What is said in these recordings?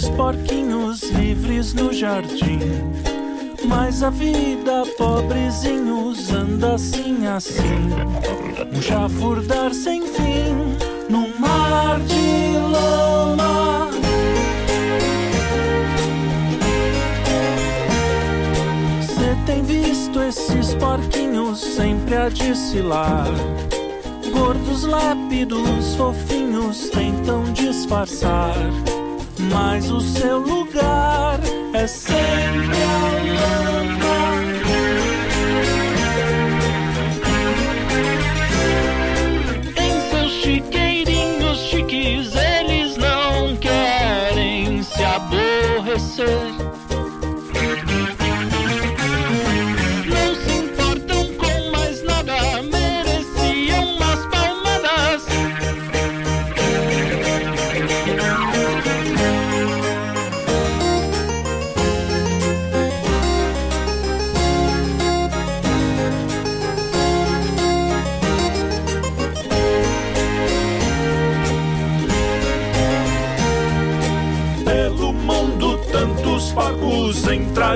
esses porquinhos livres no jardim. Mas a vida, pobrezinhos, anda assim, assim. Um chafurdar sem fim, num mar de lama. Cê tem visto esses porquinhos sempre a desfilar. Gordos, lépidos, fofinhos tentam disfarçar. Mas o seu lugar é sempre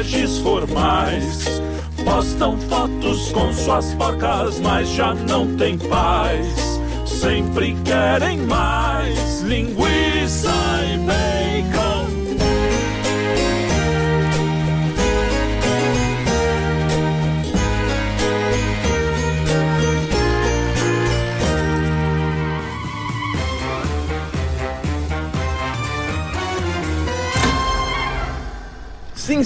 trajes formais. Postam fotos com suas porcas, mas já não tem paz. Sempre querem mais linguiça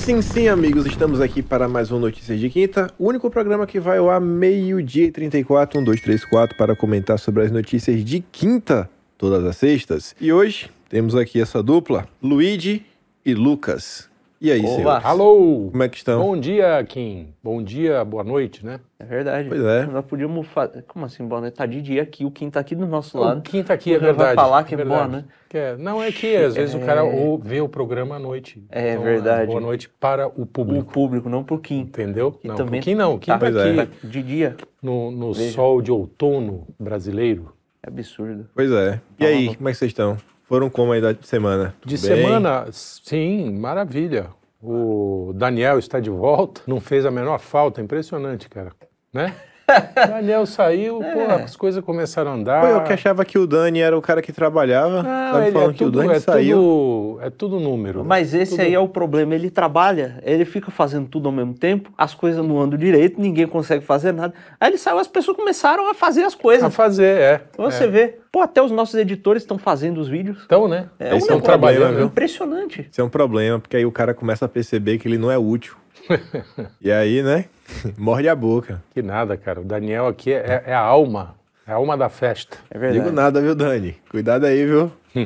Sim, sim, amigos, estamos aqui para mais um Notícias de Quinta, o único programa que vai ao ar meio-dia e 34, 1, 2, 3, 4, para comentar sobre as notícias de quinta, todas as sextas. E hoje temos aqui essa dupla, Luigi e Lucas. E aí, senhor? Alô! Como é que estão? Bom dia, Kim. Bom dia, boa noite, né? É verdade. Pois é. Nós podíamos fazer. Como assim, boa noite? Tá de dia aqui, o Kim tá aqui do nosso O lado. Kim tá aqui, é Já vai verdade. falar que é verdade. boa, né? É- Não, é que às vezes o cara ou vê o programa à noite. É verdade. Boa noite para o O público. público, não pro Kim. Entendeu? Que não, também o Kim não. O Kim tá, tá Pois é. aqui tá de dia. no, no sol de outono brasileiro. É absurdo. Pois é. E Tá aí, bom. como é que vocês estão? Foram como aí da semana? De Tudo bem? semana, sim, maravilha. O Daniel está de volta, não fez a menor falta, impressionante, cara. Né? Daniel saiu, É. pô, as coisas começaram a andar. Pô, eu que achava que o Dani era o cara que trabalhava. Não, ele falando é que o tudo, Dani é saiu. tudo, é tudo número. Mas esse Tudo- aí é o problema. Ele trabalha, ele fica fazendo tudo ao mesmo tempo, as coisas não andam direito, ninguém consegue fazer nada. Aí ele saiu, as pessoas começaram a fazer as A coisas. fazer, é. Você é. vê. Pô, até os nossos editores estão fazendo os vídeos. Então, né? É Eles um estão trabalhando. viu? Impressionante. Isso é um problema, porque aí o cara começa a perceber que ele não é útil. e aí, né? Morde a boca. Que nada, cara. O Daniel aqui é, é a alma. É a alma da festa. É verdade. Digo nada, viu, Dani? Cuidado aí, viu?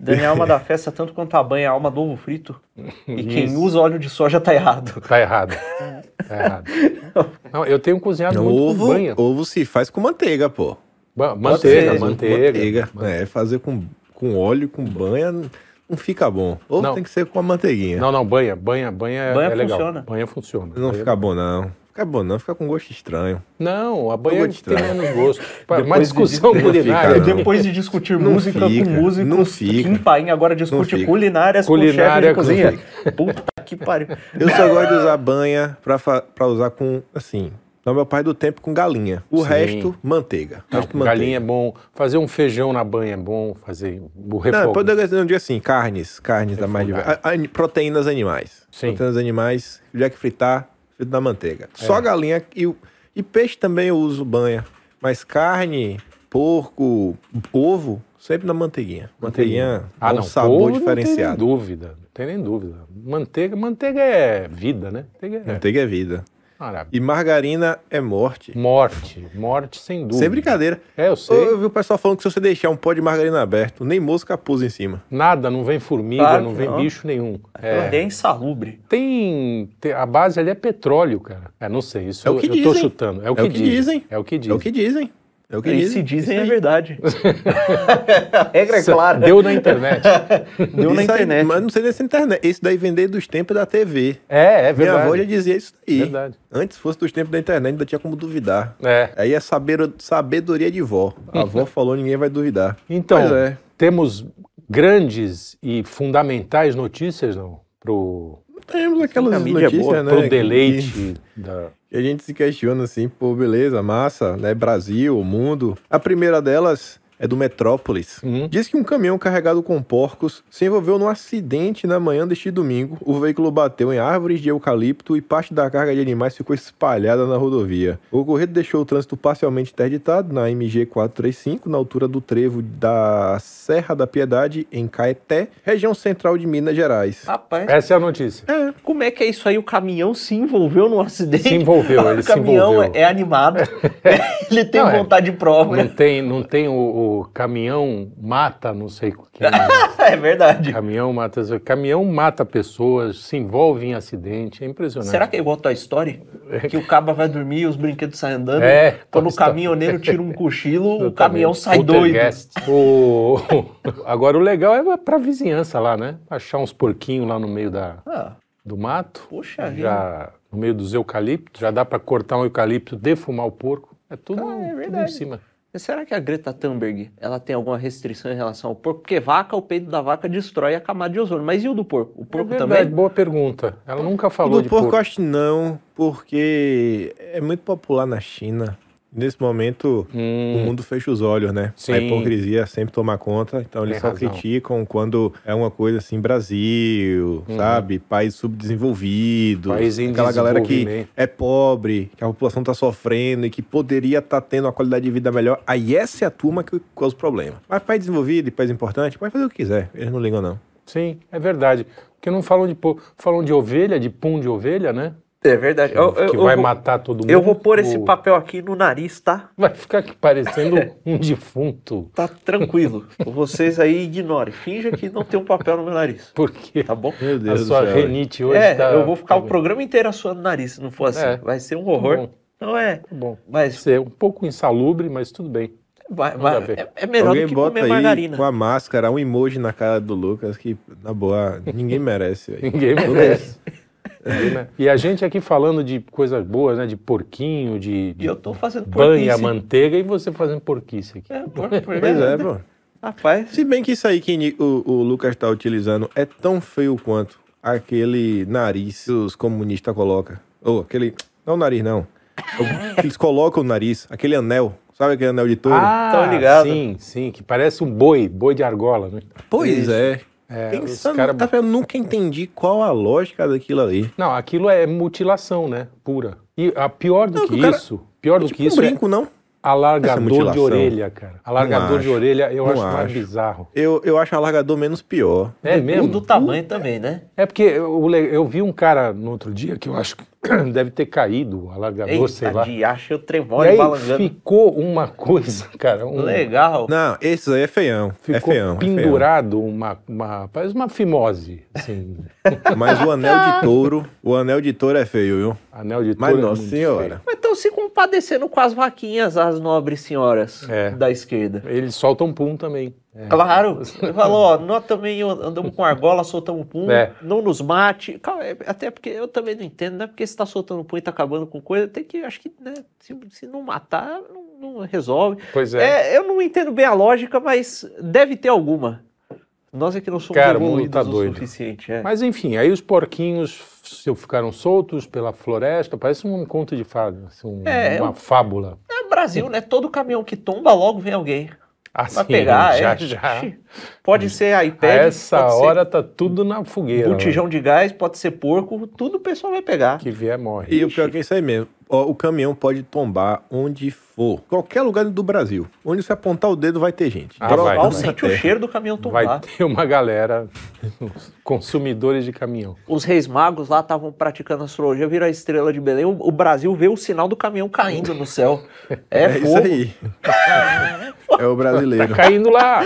Daniel é alma da festa, tanto quanto a banha é a alma do ovo frito. E quem Isso. usa óleo de soja tá errado. Tá errado. Tá errado. Não, eu tenho cozinhado muito Ovo, com banha. ovo se faz com manteiga, pô. Ba- Manteiga, ser. manteiga. É, fazer com, com óleo, com banha, não fica bom. Ovo Não. tem que ser com a manteiguinha. Não, não, banha, banha, banha, é- Banha é legal. funciona. Banha funciona. Não Banha- fica bom, não. Fica bom, não. Fica com gosto estranho. Não, a banha tem menos gosto. Uma Depois de- discussão não culinária. fica, não. Depois de discutir Não música fica, com músicos, não fica. Kim Paim agora discute culinárias Culinária com chefe de cozinha. Puta que pariu. Eu só gosto de usar banha pra, pra usar com, assim, no meu pai do tempo com galinha. O Sim. resto, manteiga. Não, resto, manteiga. galinha é bom. Fazer um feijão na banha é bom. Fazer o Não, refogo. pode dizer um dia assim, carnes, carnes da mais diversa. Proteínas animais. Sim. Proteínas animais, já que fritar, frito na manteiga. É. Só galinha e, e peixe também eu uso banha. Mas carne, porco, ovo, sempre na manteiguinha. Manteiguinha, Ah, um não. sabor polvo Não tem diferenciado. nem dúvida. Não tem nem dúvida. Manteiga, manteiga é vida, né? Manteiga é Manteiga é vida. Maravilha. E margarina é morte. Morte. Morte sem dúvida. Sem brincadeira. É, eu sei. Eu vi o pessoal falando que se você deixar um pó de margarina aberto, nem mosca pousa em cima. Nada, não vem formiga, Claro não que vem não. bicho nenhum. É, É, insalubre. tem, tem- A base ali é petróleo, cara. É, não sei. Isso É o que eu tô dizem. chutando. É o que, dizem. É o que É dizem. o que dizem. É o que E dizem. se dizem Isso é aí. verdade. A regra é clara. Deu na internet. Deu na Isso aí, internet. mas não sei dessa internet. Esse daí vem desde os tempos da TV. É, é Minha verdade. avó já dizia isso aí. Verdade. Antes fosse dos tempos da internet, ainda tinha como duvidar. É. Aí é saber, sabedoria de vó. A avó falou, ninguém vai duvidar. Então, é. temos grandes e fundamentais notícias, não? Pro, Temos aquelas mídia é boa, notícias, né? pro que- deleite da... que a gente se questiona assim, pô, beleza, massa, né? Brasil, mundo. A primeira delas é do Metrópolis. Hum. Diz que um caminhão carregado com porcos se envolveu num acidente na manhã deste domingo. O veículo bateu em árvores de eucalipto e parte da carga de animais ficou espalhada na rodovia. O ocorrido deixou o trânsito parcialmente interditado na MG 435, na altura do trevo da Serra da Piedade, em Caeté, região central de Minas Gerais. Rapaz, Essa é a notícia. como é que é isso aí? O caminhão se envolveu num acidente? Se envolveu, ele o se caminhão envolveu. é animado. ele tem Não, é. vontade própria. Não tem, não tem o, o caminhão mata, não sei quem. é verdade. caminhão mata, caminhão mata pessoas, se envolve em acidente, é impressionante. Será que é igual Toy Story? Que o caba vai dormir e os brinquedos saem andando? É, Quando o Story. caminhoneiro tira um cochilo, o caminhão sai doido. O... Agora o legal é pra vizinhança lá, né? Achar uns porquinhos lá no meio da, Ah, do mato. Poxa vida. já no meio dos eucaliptos, já dá pra cortar um eucalipto, defumar o porco. É tudo, Ah, é tudo em cima. Mas será que a Greta Thunberg ela tem alguma restrição em relação ao porco? Porque vaca, o peito da vaca destrói a camada de ozônio. Mas e o do porco? O É porco verdade, também? boa pergunta. Ela nunca O falou do de porco, porco. eu acho que não, porque é muito popular na China. Nesse momento, o Hum, mundo fecha os olhos, né? Sim. A hipocrisia sempre toma conta, então eles Tem só razão. criticam quando é uma coisa assim, Brasil, sabe? País subdesenvolvido, Uhum. País em aquela galera que é pobre, que a população tá sofrendo e que poderia estar tendo uma qualidade de vida melhor. Aí essa é a turma que causa os problemas. Mas país desenvolvido e país importante, pode fazer o que quiser, eles não ligam não. sim, é verdade. Porque não falam de falam de ovelha, de pum de ovelha, né? É verdade. Eu, eu- que eu vai vou, matar todo mundo. eu vou pôr esse papel aqui no nariz, tá? Vai ficar aqui parecendo um defunto. Tá tranquilo. Vocês aí ignorem. Finja que não tem um papel no meu nariz. Porque Tá bom? Meu a Deus do sua céu. renite hoje é, tá... eu vou ficar o programa inteiro assoando o nariz se não for assim. É. Vai ser um horror. bom. Não é. Tá bom. Mas Ser um pouco insalubre, mas tudo bem. vai, vai- é, é melhor Alguém do que bota comer aí margarina. com a máscara um emoji na cara do Lucas que, na boa, ninguém merece. aí. Ninguém merece. Mere- E a gente aqui falando de coisas boas, né? De porquinho, de, de eu tô fazendo banha, porquice. manteiga, e você fazendo porquice aqui. É, por, por, Pois é, pô. Rapaz, Se bem que isso aí que o, o Lucas tá utilizando é tão feio quanto aquele nariz que os comunistas colocam. Ou aquele. Não o nariz, não. Eles colocam o nariz, aquele anel. Sabe aquele anel de touro? Ah, Tô ligado. sim, sim, que parece um boi, boi de argola, né? pois isso. é. É, Pensando, cara... tá, eu nunca entendi qual a lógica daquilo ali. Não, aquilo é mutilação, né? Pura. E a pior do Não, que o cara- isso, pior do tipo que isso um brinco, não? é alargador de mutilação. orelha, cara. Alargador de acho. orelha eu Não acho mais acho. bizarro. Eu, eu acho o alargador menos pior. É o mesmo? do tamanho também, né? É porque eu, eu vi um cara no outro dia que eu acho que deve ter caído o alargador, sei Eita, lá. de acho o E aí balangando. ficou uma coisa, cara, um, Legal. Não, esse aí é feião. é ficou feião. é feião. pendurado uma, uma, parece uma fimose, assim, Mas o anel de touro, o anel de touro é feio, viu? anel de Mas touro é nossa senhora. feio. Mas estão se compadecendo com as vaquinhas, as nobres senhoras É. da esquerda. Eles soltam pum também. É. Claro. Ele falou, ó, nós também andamos com argola, soltamos pum, É. não nos mate. É, Até porque eu também não entendo, não é porque você tá soltando pum e tá acabando com coisa, tem que, acho que, né, se, se não matar, não, não resolve. Pois é. É, eu não entendo bem a lógica, mas deve ter alguma. Nós é que não somos Cara, evoluídos tá o suficiente. É. Mas enfim, aí os porquinhos se- ficaram soltos pela floresta, parece um conto de fadas, assim, É, uma fábula. É Brasil, né? Todo caminhão que tomba, logo vem alguém. Assim, Vai pegar, já, é. já. Pode ser A iPad, essa pode hora tá tudo na ser fogueira. botijão de gás, pode ser porco, tudo o pessoal vai pegar. Que vier morre. E o pior que é isso aí mesmo. Ó, o caminhão pode tombar onde for. Qualquer lugar do Brasil. Onde você apontar o dedo vai ter gente. Ah, vai, vai. sente o cheiro do caminhão Vai tombar. ter uma galera, consumidores de caminhão. Os reis magos lá estavam praticando astrologia, viram a estrela de Belém. O, o Brasil vê o sinal do caminhão caindo no céu. É, É, isso aí. é o brasileiro. Caindo lá!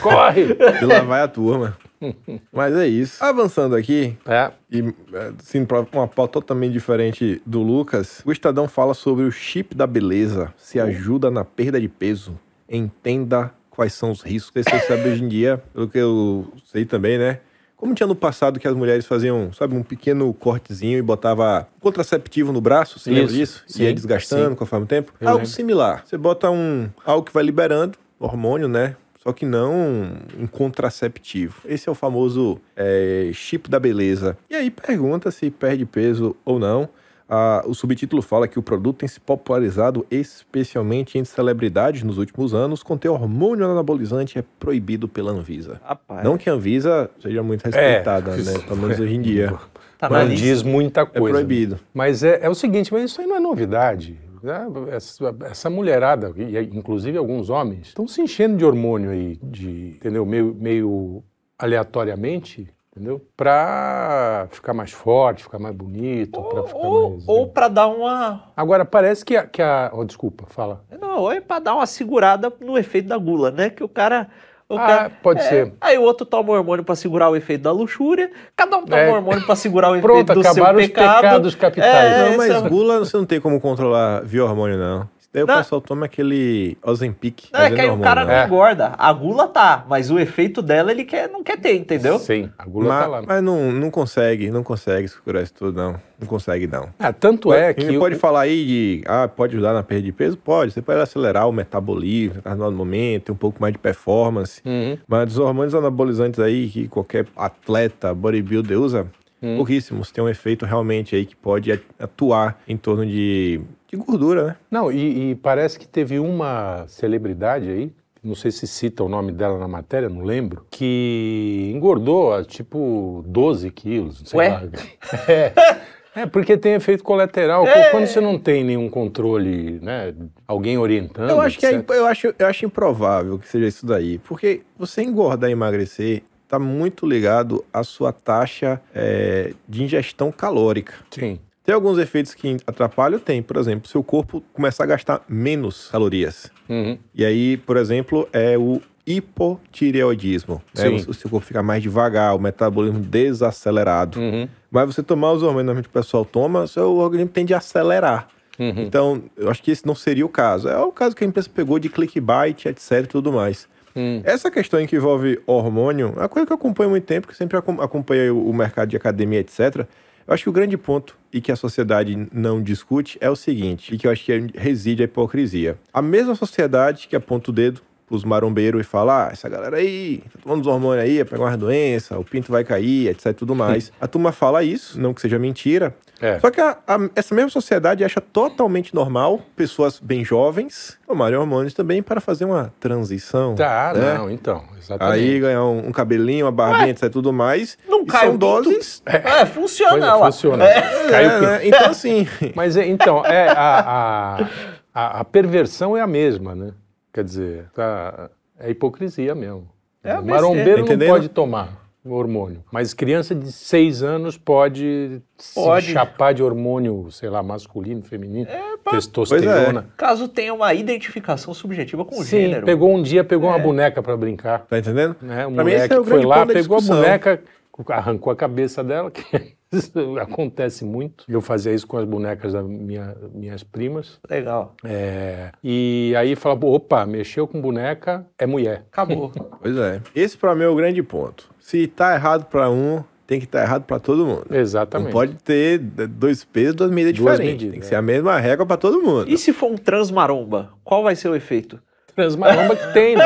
Corre! E lá vai a turma. Mas é isso. Avançando aqui, É, e é, assim, pra uma pauta totalmente diferente do Lucas, o Estadão fala sobre o chip da beleza. Se ajuda na perda de peso. Entenda quais são os riscos. Você sabe hoje em dia, pelo que eu sei também, né? Como tinha no passado que as mulheres faziam, sabe, um pequeno cortezinho e botava contraceptivo no braço, você lembra Isso, disso? sim, Ia desgastando sim. conforme o tempo. Eu algo lembro. similar. Você bota um algo que vai liberando hormônio, né? Só que não um contraceptivo. Esse é o famoso é, chip da beleza. E aí pergunta se perde peso ou não. Ah, o subtítulo fala que o produto tem se popularizado especialmente entre celebridades nos últimos anos. Conter hormônio anabolizante é proibido pela Anvisa. Rapaz. Não que a Anvisa seja muito respeitada, né? Pelo menos hoje em dia. Tá lista. diz muita É coisa. proibido. Mas é, é o seguinte, mas isso aí não é novidade. Né? Essa, essa mulherada, e inclusive alguns homens, estão se enchendo de hormônio aí, de, entendeu? Meio, meio aleatoriamente, entendeu? Pra ficar mais forte, ficar mais bonito, pra ficar Ou, mais... ou pra dar uma. Agora, parece que a... Que a oh, desculpa, fala. Não, ou é pra dar uma segurada no efeito da gula, né? Que o cara. O Ah, cara pode é, ser. Aí o outro toma hormônio pra segurar o efeito da luxúria, cada um toma É. hormônio pra segurar o efeito Pronto, do seu acabaram os pecado. pecados capitais. É, não, mas é- gula você não tem como controlar via hormônio, não. Daí Não. o pessoal toma aquele Ozempic. Não, é que aí o hormônio, cara não né? É. engorda. A gula tá, mas o efeito dela ele quer, não quer ter, entendeu? Sim, a gula Mas, tá lá. mas não, não consegue, não consegue segurar isso tudo, não. Não consegue, não. Ah, tanto é que... O- pode falar aí de, ah, pode ajudar na perda de peso? Pode. Você pode acelerar o metabolismo, no momento, ter um pouco mais de performance. Uhum. Mas os hormônios anabolizantes aí, que qualquer atleta, bodybuilder usa, Hum. pouquíssimos. Tem um efeito realmente aí que pode atuar em torno de, de gordura, né? Não, e, e parece que teve uma celebridade aí, não sei se cita o nome dela na matéria, não lembro, que engordou, ah, tipo, 12 quilos, sei Ué? lá. É, é, porque tem efeito colateral. É. Quando você não tem nenhum controle, né, alguém orientando, Eu acho, que é, eu, acho, eu acho improvável que seja isso daí. Porque você engordar e emagrecer está muito ligado à sua taxa é, de ingestão calórica. Sim. Tem alguns efeitos que atrapalham? Tem. Por exemplo, seu corpo começar a gastar menos calorias. Uhum. E aí, por exemplo, é o hipotireoidismo. Né? O, seu corpo fica mais devagar, o metabolismo desacelerado. Uhum. Mas você tomar os hormônios que o pessoal toma, seu organismo tende a acelerar. Uhum. Então, eu acho que esse não seria o caso. É o caso que a empresa pegou de clickbait, etc e tudo mais. Hum. Essa questão em que envolve hormônio é uma coisa que eu acompanho muito tempo, que sempre acom- acompanhei o mercado de academia, etc. Eu acho que o grande ponto e que a sociedade não discute é o seguinte, e que eu acho que reside a hipocrisia. A mesma sociedade que aponta o dedo pros marombeiros e fala, ah, essa galera aí, tá tomando os hormônios aí, vai pegar umas doenças, o pinto vai cair, etc tudo mais. a turma fala isso, não que seja mentira, É. só que a- a- essa mesma sociedade acha totalmente normal pessoas bem jovens tomarem hormônios também para fazer uma transição. Tá, né? não, então, exatamente. Aí ganhar um, um cabelinho, uma barbinha, etc. tudo mais. Não e cai são doses. É, funciona Pois é, lá. funciona. É. Caiu É, né? Então, assim. Mas é, então, é, a, a, a, a perversão é a mesma, né? Quer dizer, tá, é hipocrisia mesmo. É a o marombeiro não Entendendo? pode tomar hormônio, mas criança de seis anos pode, Pode. se chapar de hormônio, sei lá, masculino, feminino, é. testosterona. Caso tenha uma identificação subjetiva com o Sim, gênero. pegou um dia, pegou uma É. boneca para brincar. Tá entendendo? Né? O Pra mim, moleque é o foi grande lá, ponto da pegou a boneca, arrancou a cabeça dela, que isso acontece muito. Eu fazia isso com as bonecas das minha, minhas primas. Legal. É, e aí fala, "Pô, opa, mexeu com boneca, é mulher. Acabou. Pois é. Esse pra mim é o grande ponto. Se tá errado pra um, tem que estar errado pra todo mundo. Exatamente. Não pode ter dois pesos, duas medidas Duas diferentes. medidas, tem que é. ser a mesma regra pra todo mundo. e se for um transmaromba? Qual vai ser o efeito? Transmaromba que tem, né?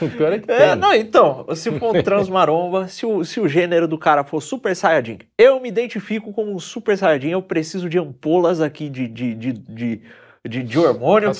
O pior é que É, tem. não, então, se for um transmaromba, se o, se o gênero do cara for Super Saiyajin, eu me identifico como um Super Saiyajin, eu preciso de ampolas aqui de, de, de, de, de, de hormônio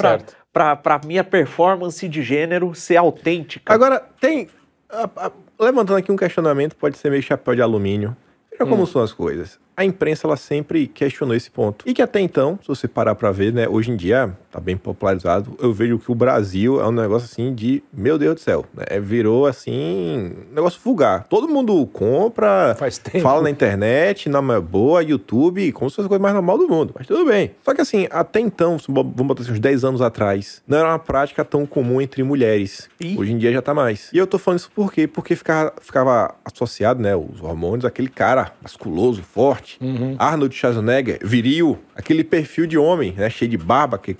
Tá pra minha performance de gênero ser autêntica. Agora, tem. a- a- levantando aqui um questionamento, pode ser meio chapéu de alumínio. Veja Hum. como são as coisas. A imprensa, ela sempre questionou esse ponto. E que até então, se você parar pra ver, né, hoje em dia, tá bem popularizado, eu vejo que o Brasil é um negócio assim de, meu Deus do céu, né, virou assim, um negócio vulgar. Todo mundo compra, Faz tempo. fala na internet, na mais boa, YouTube, como se fosse a coisa mais normal do mundo. Mas tudo bem. Só que assim, até então, vamos botar assim, uns 10 anos atrás, não era uma prática tão comum entre mulheres. Ih. Hoje em dia já tá mais. E eu tô falando isso por quê? Porque ficava, ficava associado, né, os hormônios, aquele cara musculoso, forte, Uhum. Arnold Schwarzenegger, viril, aquele perfil de homem, né, cheio de barba, que,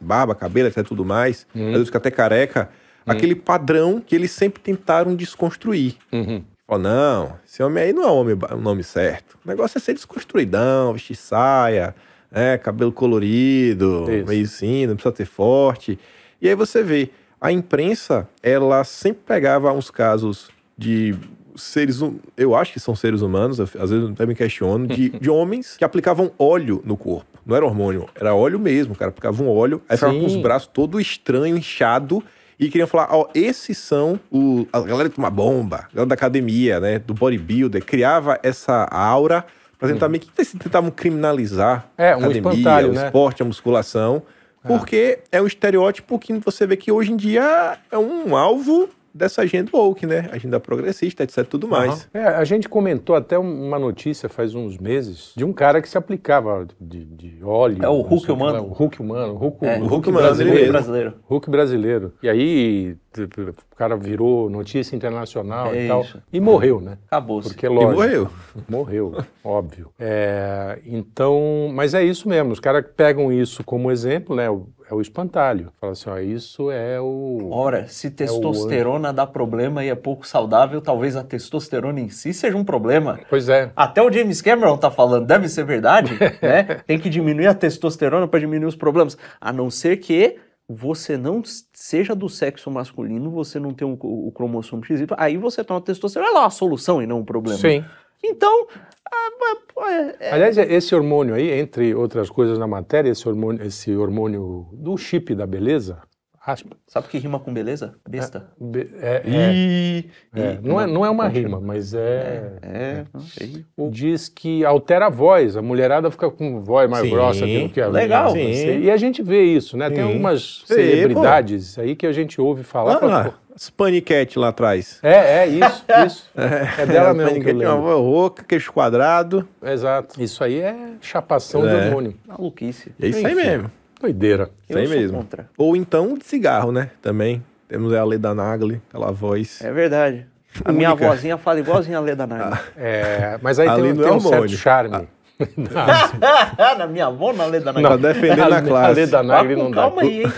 barba, cabelo, etc, tudo mais, às vezes fica até careca, aquele padrão que eles sempre tentaram desconstruir. Uhum. Falou, não, esse homem aí não é o homem, o nome certo. O negócio é ser desconstruidão, vestir saia, né, cabelo colorido, Isso. meio assim, não precisa ter forte. E aí você vê, a imprensa, ela sempre pegava uns casos de seres, hum- eu acho que são seres humanos, às vezes até me questiono, de, de homens que aplicavam óleo no corpo. Não era hormônio, era óleo mesmo, cara aplicava um óleo, aí ficava com os braços todo estranho, inchado, e queriam falar, ó, esses são o, a galera que toma bomba, a galera da academia, né, do bodybuilder, criava essa aura pra tentar meio que tentavam criminalizar É, a um academia, espantalho, o né? esporte, a musculação, porque é um estereótipo que você vê que hoje em dia é um alvo dessa agenda woke, né? Agenda progressista, etc, tudo mais. É, a gente comentou até uma notícia faz uns meses de um cara que se aplicava de, de óleo. É o Hulk humano. lá, O Hulk humano. O Hulk, É, o Hulk Hulk humano, brasileiro. brasileiro. Hulk brasileiro. E aí o cara virou notícia internacional É e tal. isso. E morreu, né? Acabou-se. Porque E lógico. morreu. Morreu, óbvio. É, então, mas é isso mesmo. Os caras pegam isso como exemplo, né? o- É o espantalho. Fala assim, ó, isso é o. Ora, se testosterona dá problema e é pouco saudável, talvez a testosterona em si seja um problema. Pois é. Até o James Cameron tá falando, deve ser verdade, né? Tem que diminuir a testosterona para diminuir os problemas. A não ser que você não seja do sexo masculino, você não tem um- o cromossomo XY, aí você toma testosterona, ela é uma solução e não um problema. Sim. Então, ah, mas, é- é- Aliás, esse hormônio aí, entre outras coisas na matéria, esse hormônio, esse hormônio do chip da beleza, aspa, sabe o que rima com beleza? Besta. be- é, é, Ih, é, ih, não, é, não é uma rima, mas é, É, não sei. diz que altera a voz, a mulherada fica com voz mais Sim, grossa que, que a legal. E a gente vê isso, né? Tem Sim. algumas Sim, celebridades aí que a gente ouve falar. Olha fala, lá, pô, atrás. é, é isso, isso. É, dela mesmo que eu paniquete é uma rouca, queixo quadrado. Exato. Isso aí é chapação de É. hormônio. Maluquice. É isso aí mesmo. Doideira. Eu sou mesmo. contra. Ou então de cigarro, né? Também. Temos a Leda Nagli, aquela voz. É verdade. A minha vozinha fala igualzinho a Leda Nagli. É, mas aí Ali tem, não tem é um certo charme. na minha avó, na Leda Nagli. Tá defendendo a classe. Leda Vá Nagli não dá. calma aí, hein?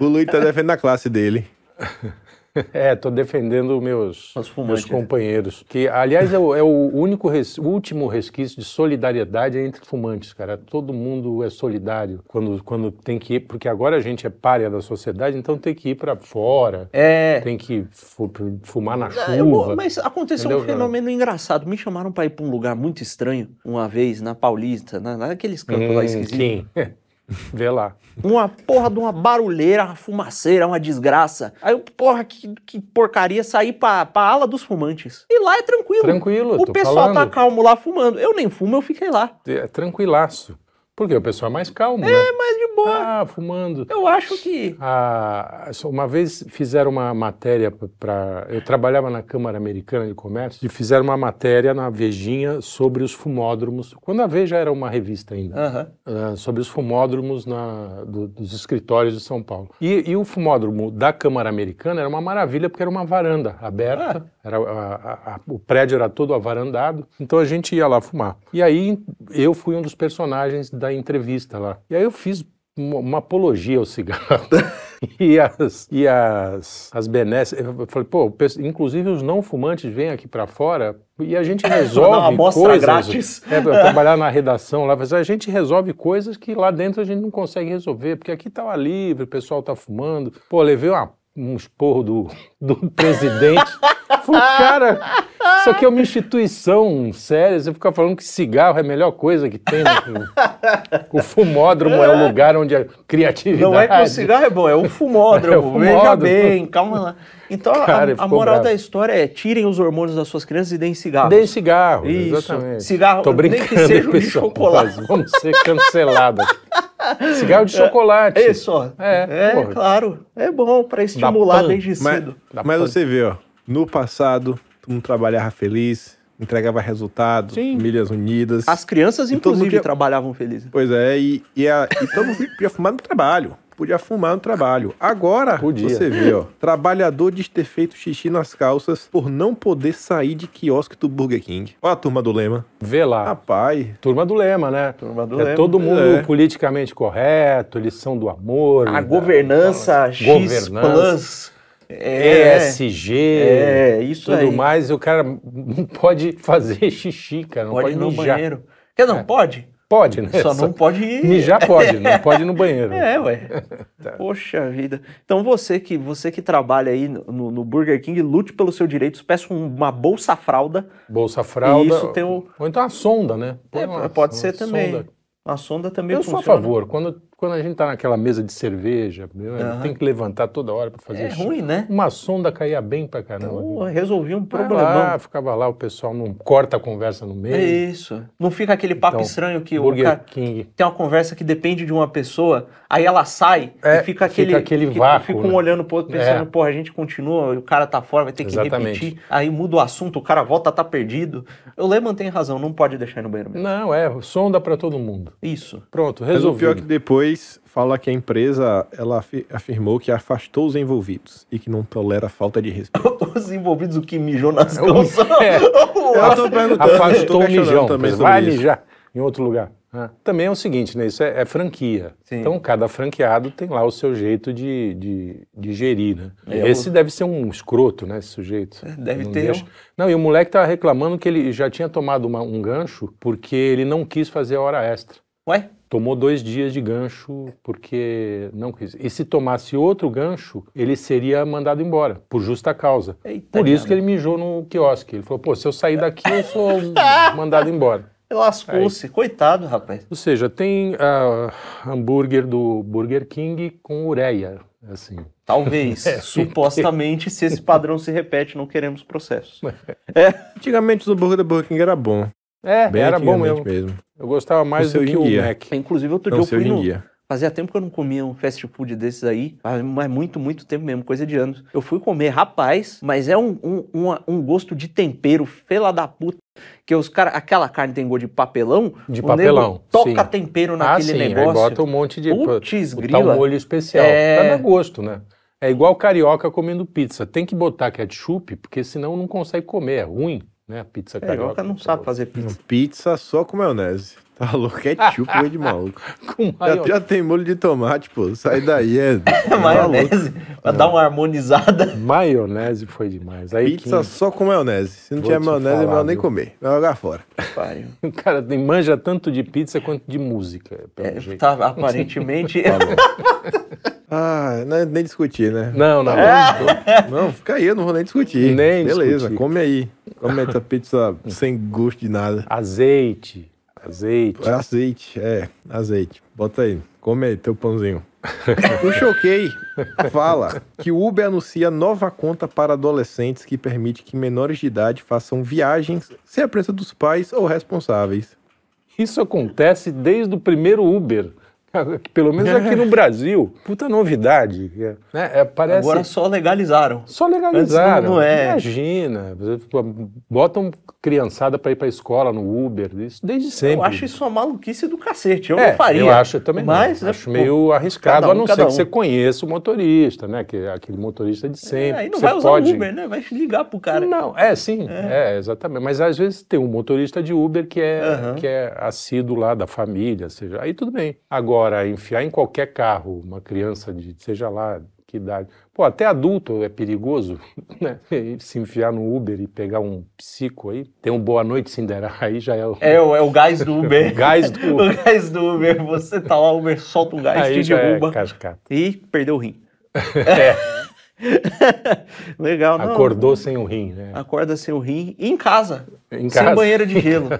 O Luiz tá defendendo a classe dele. É, tô defendendo meus, Os meus companheiros. Que, aliás, é o, é o único res- último resquício de solidariedade entre fumantes, cara. Todo mundo é solidário quando, quando tem que ir, porque agora a gente é párea da sociedade, então tem que ir para fora, É. tem que fu- fumar na Eu vou- chuva. mas aconteceu Entendeu, um fenômeno engraçado. Me chamaram pra ir pra um lugar muito estranho uma vez na Paulista, na, naqueles cantos lá Hum, esquisitos. Kim. Vê lá. Uma porra de uma barulheira, uma fumaceira, uma desgraça. Aí eu, porra, que, que porcaria, sair pra, pra ala dos fumantes. E lá é tranquilo. Tranquilo, O pessoal falando. tá calmo lá fumando. Eu nem fumo, eu fiquei lá. É tranquilaço. Porque o pessoal é mais calmo, né? É, mas de boa. Ah, fumando. Eu acho que. Ah, uma vez fizeram uma matéria para. Eu trabalhava na Câmara Americana de Comércio e fizeram uma matéria na Vejinha sobre os fumódromos, quando a Veja era uma revista ainda, ah, sobre os fumódromos na- do- dos escritórios de São Paulo. E, e o fumódromo da Câmara Americana era uma maravilha porque era uma varanda aberta, era, a- a- a- o prédio era todo avarandado, então a gente ia lá fumar. E aí eu fui um dos personagens da entrevista lá. E aí eu fiz uma, uma apologia ao cigarro. e as, e as, as benesses. Eu falei, pô, inclusive os não fumantes vêm aqui para fora e a gente resolve. uma amostra coisas. grátis. É, trabalhar na redação lá, mas a gente resolve coisas que lá dentro a gente não consegue resolver, porque aqui tá livre, o pessoal tá fumando. Pô, levei uma, um esporro do, do presidente. Falei, cara, isso aqui é uma instituição séria. Você fica falando que cigarro é a melhor coisa que tem. né? O fumódromo é o lugar onde a criatividade. Não é que o cigarro é bom, é o fumódromo. É o Veja fumódromo. bem, calma lá. Então, a- Cara, a, ficou moral bravo. da história é tirem os hormônios das suas crianças e deem cigarro. Deem cigarro, Isso. exatamente. Cigarro, Tô nem que brincando, seja o de chocolate. Vamos ser cancelados. Cigarro de chocolate. Isso, ó. É, É, porra. claro. É bom pra estimular desde Mas, cedo. Mas pra- você vê, ó, no passado, todo mundo trabalhava feliz, entregava resultados, Sim. famílias unidas. As crianças, inclusive, trabalhavam felizes. Pois é, e, e, a, e todo mundo podia fumar no trabalho. Podia fumar no trabalho. Agora, Podia. você vê, ó. Trabalhador diz ter feito xixi nas calças por não poder sair de quiosque do Burger King. Olha a turma do Lema. Vê lá. Rapaz, Turma do Lema, né? Turma do é Lema. todo mundo É. politicamente correto, eles são do amor. A da- governança X Governança. Plus. É, ESG, é, isso tudo aí. mais, e o cara não pode fazer xixi, cara, não Pode pode, ir no mijar. banheiro. Quer não, É. pode? Pode, né? Só não pode ir. Mijar pode, não pode ir no banheiro. É, ué. Tá. Poxa vida. Então você que você que trabalha aí no, no Burger King, lute pelos seus direitos, peça um- uma bolsa fralda. Bolsa fralda. Isso tem o- Ou então a sonda, né? Põe É, uma- pode uma ser também. sonda. A sonda também Eu sou a funciona. favor. Quando, quando a gente tá naquela mesa de cerveja, meu, Aham. tem que levantar toda hora para fazer É xixi. ruim, né? Uma sonda caía bem pra caramba. Então, resolvi um lá, ficava lá, o pessoal não corta a conversa no É meio. isso. Não fica aquele papo Então, estranho que o Burger cara King. tem uma conversa que depende de uma pessoa, aí ela sai É, e fica fica aquele, aquele que- vácuo, Fica um né? olhando pro outro pensando, É. porra, a gente continua, o cara tá fora, vai ter que Exatamente. repetir. Aí muda o assunto, o cara volta, tá perdido. O Lehman tem razão, não pode deixar ir no banheiro mesmo. Não, é, sonda pra todo mundo. Isso. Pronto, Mas o pior é que depois fala que a empresa ela afi- afirmou que afastou os envolvidos e que não tolera falta de respeito. Os envolvidos, o que mijou nas É, calças. Eu tô perguntando, eu Afastou o mijão. também sobre Vai isso. mijar em outro lugar. Ah, Também é o seguinte, né? Isso é, é franquia. Sim. Então, cada franqueado tem lá o seu jeito de, de, de gerir, né? É, Esse deve ser um escroto, né? Esse sujeito. deve Não ter deixa- um- Não, e o moleque tava reclamando que ele já tinha tomado uma- um gancho porque ele não quis fazer a hora extra. Ué? Tomou dois dias de gancho porque não quis. E se tomasse outro gancho, ele seria mandado embora, por justa causa. Eita, por isso que ele mijou no quiosque. Ele falou, pô, se eu sair daqui, eu sou mandado embora. Lascou-se. Coitado, rapaz. Ou seja, tem ah, hambúrguer do Burger King com ureia, assim. Talvez. É. Supostamente, se esse padrão se repete, não queremos processos. Antigamente o hambúrguer da Burger King era bom. É, Bem era bom mesmo. mesmo. Eu gostava mais O seu do que o. Mac. Inclusive, outro Não dia eu fui no... dia. Fazia tempo que eu não comia um fast food desses aí, mas muito, muito tempo mesmo, coisa de anos. Eu fui comer, rapaz, mas é um, um, uma- um gosto de tempero, fela da puta, que os cara, aquela carne tem gosto de papelão, De papelão, toca sim. tempero Ah, naquele sim, negócio. aí bota um monte de... Putz, grila. molho especial, É. pra dar gosto, né? É igual carioca comendo pizza. Tem que botar ketchup, porque senão não consegue comer, é ruim, né? A pizza carioca. Carioca não sabe fazer pizza. Pizza só com maionese. Tá louco? Ketchup veio de maluco. Com Já, já tem molho de tomate, pô. Sai daí, é. Maionese, pra dar uma harmonizada. Maionese foi demais. Aí Pizza que- só com maionese. Se não Vou tiver maionese, é falar, melhor nem comer. Vai jogar fora. Pariu. o cara tem, manja tanto de pizza quanto de música, pelo É, jeito. tá, aparentemente. Ah, não é nem discutir, né? Não, não. Não, fica aí, eu não vou nem discutir. Nem Beleza, discutir. come aí. Come essa pizza sem gosto de nada. Azeite. Azeite. É azeite, é, azeite. Bota aí, come aí teu pãozinho. o Choquei fala que o Uber anuncia nova conta para adolescentes que permite que menores de idade façam viagens sem a presença dos pais ou responsáveis. Isso acontece desde o primeiro Uber. Pelo menos aqui no Brasil. Puta novidade. É, né? É, parece... Agora só legalizaram. Só legalizaram. Não- não é. Imagina. Botam criançada para ir para a escola no Uber. Isso desde sempre. Eu acho isso uma maluquice do cacete. Eu É, não faria. Eu acho também não. Mas, né, acho pô, meio arriscado, cada a não um, ser cada que um. você conheça o motorista, né? Que é aquele motorista de É, sempre. aí não Você vai usar pode... o Uber, né? Vai ligar pro cara. Não, é sim, é. exatamente. Mas às vezes tem um motorista de Uber que é, Aham. que é assíduo lá da família, seja, aí tudo bem. Agora, enfiar em qualquer carro uma criança de, seja lá, que idade. Pô, até adulto é perigoso, né? Se enfiar no Uber e pegar um psico aí, tem um Boa Noite Cinderela, aí já é o É, é o gás do Uber. o gás do o gás do Uber. Você tá lá, o Uber solta o gás, aí te é derruba cascata. e perdeu o rim. É, Legal, não. acordou sem o rim, né? Acorda sem o rim em casa, Em sem casa. banheira de gelo.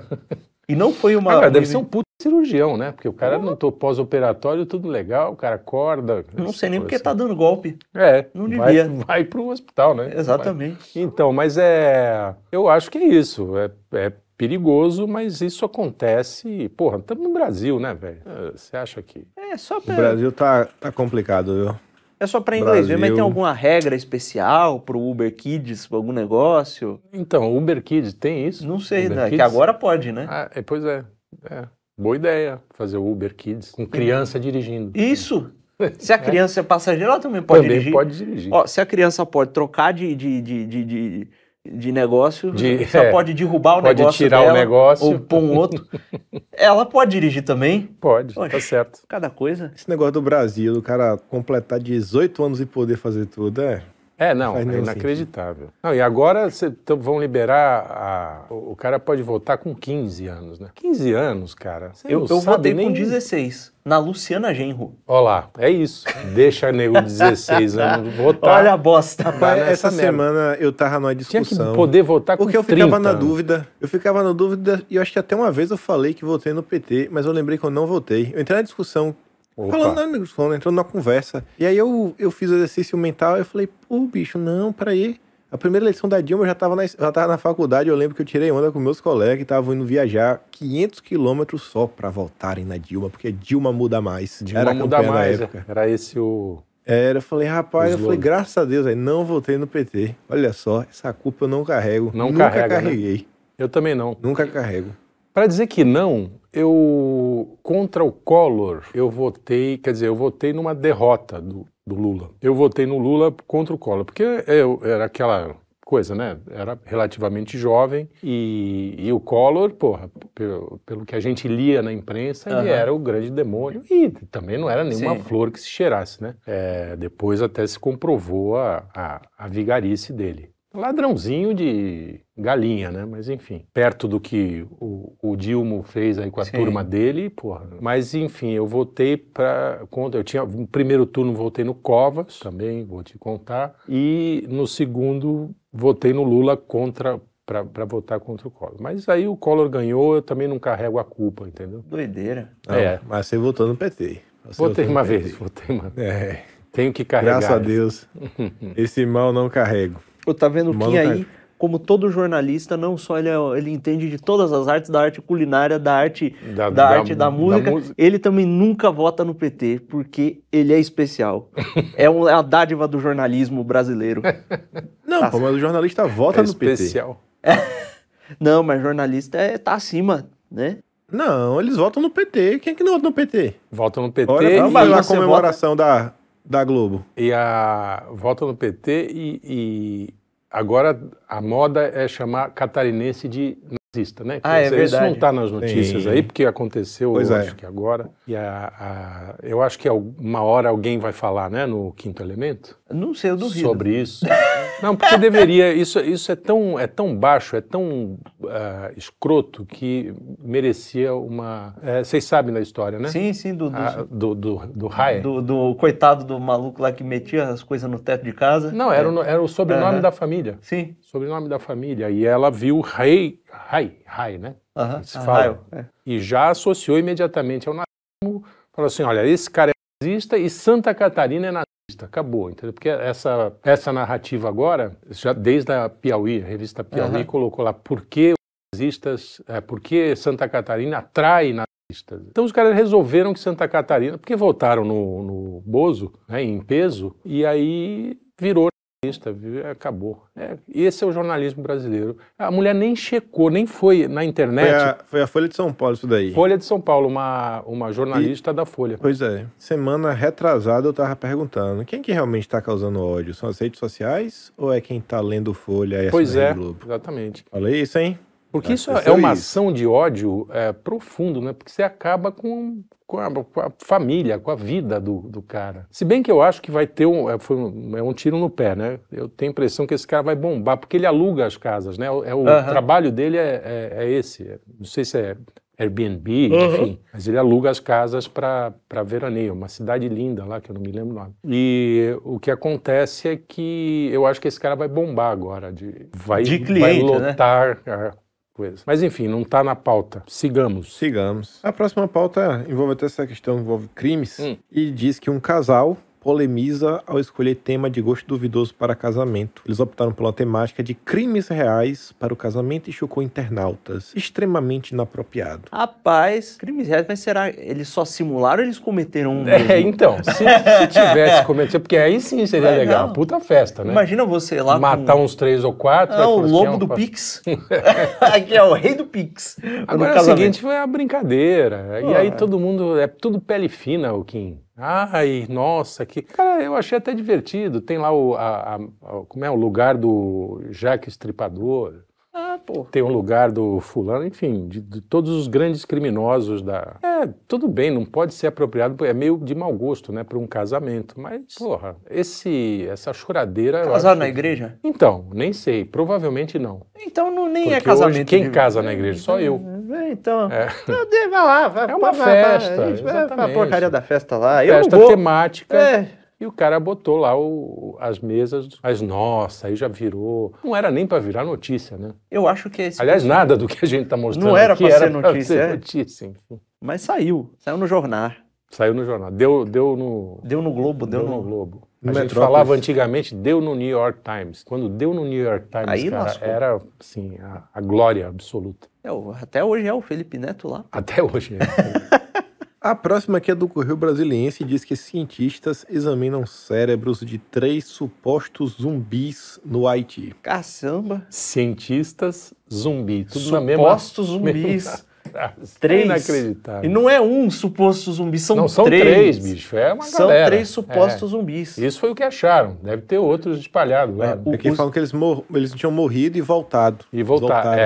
E não foi uma. Agora, deve uma- ser um puto cirurgião, né? Porque o cara não tô pós-operatório, tudo legal, o cara acorda. Não sei nem porque coisa tá dando golpe. assim. É, Não vai, devia. vai pro hospital, né? Exatamente. Então, mas é. Eu acho que é isso. É, é perigoso, mas isso acontece. Porra, estamos no Brasil, né, velho? É, Você acha que. É só O pra, Brasil tá, tá complicado, viu? é só pra inglês ver, mas Brasil. tem alguma regra especial pro Uber Kids, pra algum negócio? Então, Uber Kids tem isso? Não sei, Uber né? Que Kids? agora pode, né? Ah, é, pois é. é. Boa ideia fazer o Uber Kids com criança dirigindo. Isso! Se a criança é passageira, ela também pode Também dirigir. pode dirigir. Ó, se a criança pode trocar de, de, de, de, de, de negócio, De- se ela é. pode derrubar o Pode negócio tirar o dela, negócio. ou pôr um outro, ela pode dirigir também. Pode, Oxe. tá certo. Cada coisa. Esse negócio do Brasil, do cara completar 18 anos e poder fazer tudo, é. É, não, é inacreditável. Não, e agora cê- vão liberar a- o cara pode votar com 15 anos, né? 15 anos, cara. Eu, eu votei nem... com 16, na Luciana Genro. Olha lá, é isso. Deixa nego de 16 anos votar. Olha a bosta. Rapaz, essa merda. semana eu tava numa Tinha que discussão. poder votar com Porque eu 30 ficava na anos. dúvida. Eu ficava na dúvida e eu acho que até uma vez eu falei que votei no PT, mas eu lembrei que eu não votei. Eu entrei na discussão, Opa. falando na discussão, entrando na conversa. E aí eu, eu fiz o exercício mental e eu falei, pô, bicho, não, peraí. A primeira eleição da Dilma eu já tava na, já tava na faculdade, eu lembro que eu tirei onda com meus colegas que estavam indo viajar 500 quilômetros só pra votarem na Dilma, porque Dilma muda mais. Dilma Era muda mais. época. Era esse o. Era, eu falei, rapaz, eu falei, graças a Deus, aí não votei no PT. Olha só, essa culpa eu não carrego. Não Nunca carrega, né? carreguei. Eu também não. Nunca carrego. Para dizer que não, eu contra o Collor, eu votei, quer dizer, eu votei numa derrota do, do Lula. Eu votei no Lula contra o Collor, porque eu era aquela coisa, né? Era relativamente jovem e, e o Collor, porra, pelo, pelo que a gente lia na imprensa, ele Aham. era o grande demônio e também não era nenhuma Sim. flor que se cheirasse, né? É, depois até se comprovou a, a, a vigarice dele. Ladrãozinho de galinha, né? Mas enfim, perto do que o, o Dilma fez aí com a Sim. turma dele, porra. Mas enfim, eu votei para contra. Eu tinha no primeiro turno votei no Covas, também vou te contar, e no segundo votei no Lula contra para votar contra o Collor. Mas aí o Collor ganhou, eu também não carrego a culpa, entendeu? Doideira. Não, É. Mas você votou no PT. Você Votei uma PT. vez, votei uma. É, Tenho que carregar. graças a Deus. Esse mal não carrego. Eu tá vendo o Mano, Kim cara. aí, como todo jornalista, não só ele, é- ele entende de todas as artes, da arte culinária, da arte Da- da, da- arte da da música, música. ele também nunca vota no PT, porque ele é especial. é, um- é a dádiva do jornalismo brasileiro. Não, Tá pô, mas o jornalista vota É no PT. especial. Não, mas jornalista é, tá acima, né? Não, eles votam no PT. Quem é que não vota no PT? Votam no PT Olha, e, vamos comemoração da, da Globo. e a votam no PT e, e agora a moda é chamar catarinense de nazista, né? Ah, é dizer, Isso não verdade. está nas notícias Sim. aí, porque aconteceu, Pois eu é. acho que agora. E a, a- eu acho que uma hora alguém vai falar, né, no Quinto Elemento, Não sei, eu duvido. sobre isso. Não, porque deveria. Isso, isso é, tão, é tão baixo, é tão ah, escroto que merecia uma. é, vocês sabem da história, né? Sim, sim, do, do, Ah, do, do, do Hayek. do- do coitado do maluco lá que metia as coisas no teto de casa. Não, era, o, era o sobrenome Aham. da família. Sim. Sobrenome da família. E ela viu Rei, Rai, Rai, né? Aham. Se Ah, fala. é. E já associou imediatamente ao nazismo. Falou assim: olha, esse cara é nazista e Santa Catarina é nazista. Acabou, entendeu? Porque essa, essa narrativa agora, já desde a Piauí, a revista Piauí, Aham. colocou lá por que os nazistas, é, por que Santa Catarina atrai nazistas. Então os caras resolveram que Santa Catarina, porque votaram no, no Bozo, né, em peso, e aí virou acabou. É, esse é o jornalismo brasileiro. A mulher nem checou, nem foi na Foi internet. a, foi a Folha de São Paulo isso daí. Folha de São Paulo, uma, uma jornalista da Folha. Pois é. Semana retrasada eu tava perguntando, quem que realmente tá causando ódio? São as redes sociais ou é quem tá lendo Folha e Pois é, Globo? exatamente. Falei isso, hein? Porque isso é uma isso. ação de ódio é, profundo, né? Porque você acaba com, com, a, com a família, com a vida do, do cara. Se bem que eu acho que vai ter um, é, foi um, é um tiro no pé, né? Eu tenho a impressão que esse cara vai bombar, porque ele aluga as casas, né? É o Aham. trabalho dele é, é, é esse. Não sei se é Airbnb, Uhum. enfim. Mas ele aluga as casas para veraneio, uma cidade linda lá, que eu não me lembro o nome. E o que acontece é que eu acho que esse cara vai bombar agora. De, vai, De vai cliente, né? lotar a coisa. Mas enfim, não está na pauta. Sigamos. Sigamos. A próxima pauta envolve até essa questão, envolve crimes. Hum. E diz que um casal polemiza ao escolher tema de gosto duvidoso para casamento. Eles optaram por uma temática de crimes reais para o casamento e chocou internautas. Extremamente inapropriado. Rapaz, crimes reais, mas será eles só simularam ou eles cometeram um É, mesmo? então, se, se tivesse cometido, porque aí sim seria Legal. legal. Puta festa, né? Imagina você lá Matar com... uns três ou quatro. Ah, aí o assim, lobo "Ah, do Pix. Aqui é o rei do Pix. Agora No é o seguinte, foi a brincadeira. Pô, e aí é. todo mundo, é tudo pele fina, o Kim. Ai, nossa, que... Cara, eu achei até divertido. Tem lá o, a- a- a- como é, o lugar do Jaque Estripador. Ah, pô. tem um lugar do fulano, enfim, de, de todos os grandes criminosos da. É, tudo bem, não pode ser apropriado, é meio de mau gosto, né, para um casamento. Mas, porra, esse, essa choradeira. acho- na igreja? Então, nem sei, provavelmente não. Então não, nem é Porque casamento. hoje quem de- casa na igreja? Só eu. É, então. É. Vai lá, vai, É uma vai, vai, festa, a gente vai pra exatamente. porcaria da festa lá. eu Festa não vou. temática. É. E o cara botou lá o- as mesas, mas nossa, aí já virou. Não era nem para virar notícia, né? Eu acho que esse. Aliás, nada do que a gente está mostrando Não era era ser pra notícia, ser é? notícia, enfim. Mas saiu. Saiu no jornal. Saiu no jornal. Deu, deu no. Deu no Globo, deu, Deu no no. Globo. No a gente Metrópolis. falava antigamente, deu no New York Times. Quando deu no New York Times, Aí cara, lascou. era assim, a, a glória absoluta. É, até hoje é o Felipe Neto lá. Até hoje. né? A próxima aqui é do Correio Brasiliense e diz que cientistas examinam cérebros de três supostos zumbis no Haiti. Caçamba. Cientistas zumbi. Tudo na mesma. Supostos zumbis. frase. Três. Inacreditável. E não é um suposto zumbi, são, Não, são três. três, bicho. É uma São galera. três supostos É. zumbis. Isso foi o que acharam. Deve ter outros espalhados lá. É, né? o- Aqui os- falam que eles, mor- eles tinham morrido e voltado. E voltar. Voltaram. É,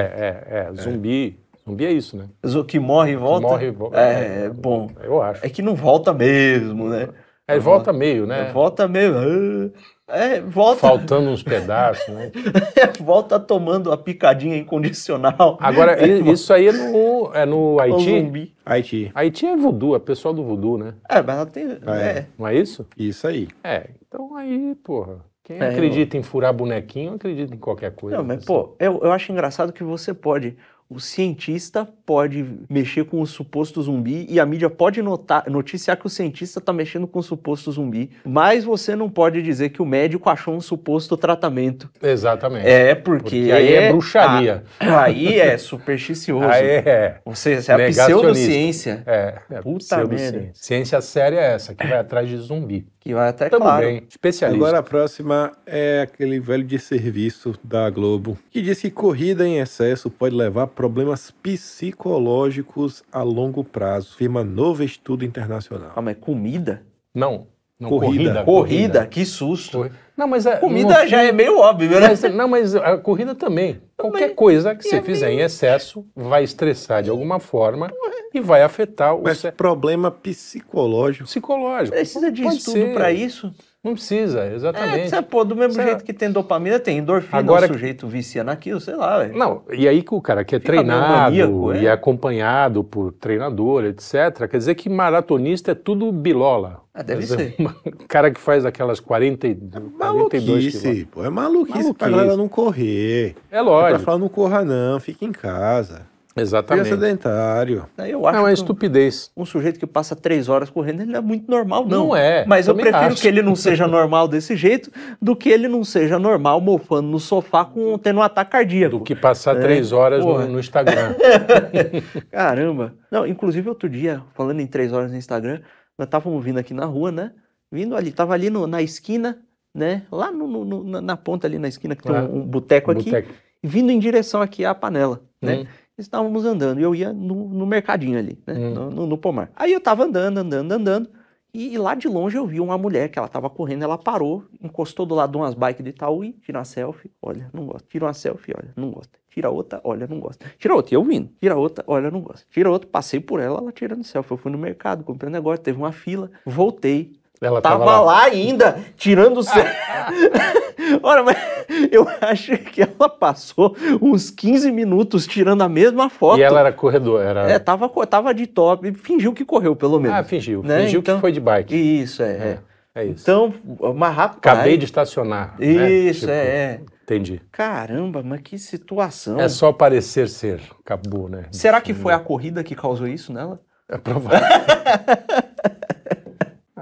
é, é. Zumbi. Zumbi é isso, né? O que morre e volta. Morre e volta. É, bom. Eu acho. É que não volta mesmo, né? É, volta meio, né? Volta mesmo. É, volta, Faltando uns pedaços, né? volta tomando a picadinha incondicional. Agora, i- isso aí é no, é no O Haiti? zumbi. Haiti. Haiti é voodoo, é pessoal do voodoo, né? É, mas ela tem. Ah, é. é. Não é isso? Isso aí. É, então aí, porra. Quem É, acredita em furar bonequinho, acredita em qualquer coisa. Não, mas, assim. pô, eu, eu acho engraçado que você pode. O cientista pode mexer com o suposto zumbi e a mídia pode notar, noticiar que o cientista está mexendo com o suposto zumbi, mas você não pode dizer que o médico achou um suposto tratamento. Exatamente. É, porque. Porque aí é bruxaria. Ah, aí é supersticioso. Aí é. Você, você é a pseudociência. É, é Puta merda. Ciência séria é essa, que vai atrás de zumbi. Que vai até Tamo claro. bem, especialista. Agora a próxima é aquele velho de serviço da Globo, que diz que corrida em excesso pode levar a problemas psicológicos a longo prazo, afirma novo estudo internacional. Ah, mas comida? Não, não Corrida. corrida. Corrida, que susto. Corri- Não, mas a, Comida no já é meio óbvio, né? Mas, não, mas a corrida também. Qualquer Mas- coisa que e você é fizer meio- em excesso vai estressar de alguma forma e vai afetar o Mas cé- problema psicológico. psicológico. Precisa de Pode estudo pra isso? Não precisa, É, exatamente. você, pô, do mesmo Você- jeito que tem dopamina, tem endorfina, Agora- o sujeito vicia naquilo, sei lá, velho. Não, e aí que o cara que é Fica treinado maníaco, e é? é acompanhado por treinador, etc., quer dizer que maratonista é tudo bilola. Ah, deve dizer, ser. O cara que faz aquelas 40, e- 42 quilômetros. Maluquice, pô, é maluquice, pra Maluquice. galera não correr. É É pra lógico, falar não corra não, fica em casa. Fica exatamente. sedentário. Eu acho Não, é que estupidez. um sujeito que passa três horas correndo, ele não é muito normal, não. Não é, Mas eu prefiro acho. que ele não seja normal desse jeito do que ele não seja normal mofando no sofá com, tendo um ataque cardíaco. Do que passar É, três horas no, no Instagram. Caramba. Não, inclusive outro dia, falando em três horas no Instagram, nós estávamos vindo aqui na rua, né? Vindo ali, tava ali no- na esquina, né? Lá no- no- na, na ponta ali na esquina que tem Ah, um, um boteco aqui, Boteco. vindo em direção aqui à panela, né? Hum. Estávamos andando e eu ia no, no mercadinho ali, né? Hum. No, no- no pomar. Aí eu tava andando, andando, andando. E, e lá de longe eu vi uma mulher que ela tava correndo, ela parou, encostou do lado de umas bikes de Itaú, tira uma selfie, olha, não gosta. Tira uma selfie, olha, não gosta. Tira outra, olha, não gosta. Tira outra, e eu vindo. Tira outra, olha, não gosta. Tira outra, passei por ela, ela tirando selfie. Eu fui no mercado, comprei um negócio, teve uma fila, voltei. Ela Tava, tava, lá. ainda, tirando selfie. Olha, mas eu acho que ela passou uns 15 minutos tirando a mesma foto. E ela era corredor, era... É, tava, tava de top, fingiu que correu, pelo menos. Ah, fingiu. Né? Fingiu Então- que foi de bike. Isso, é. é. É isso. Então, mas rapaz... Acabei de estacionar. né? Isso, Tipo, é, é. Entendi. Caramba, mas que situação. É só parecer ser. Acabou, né? Será que foi a corrida que causou isso nela? É provável.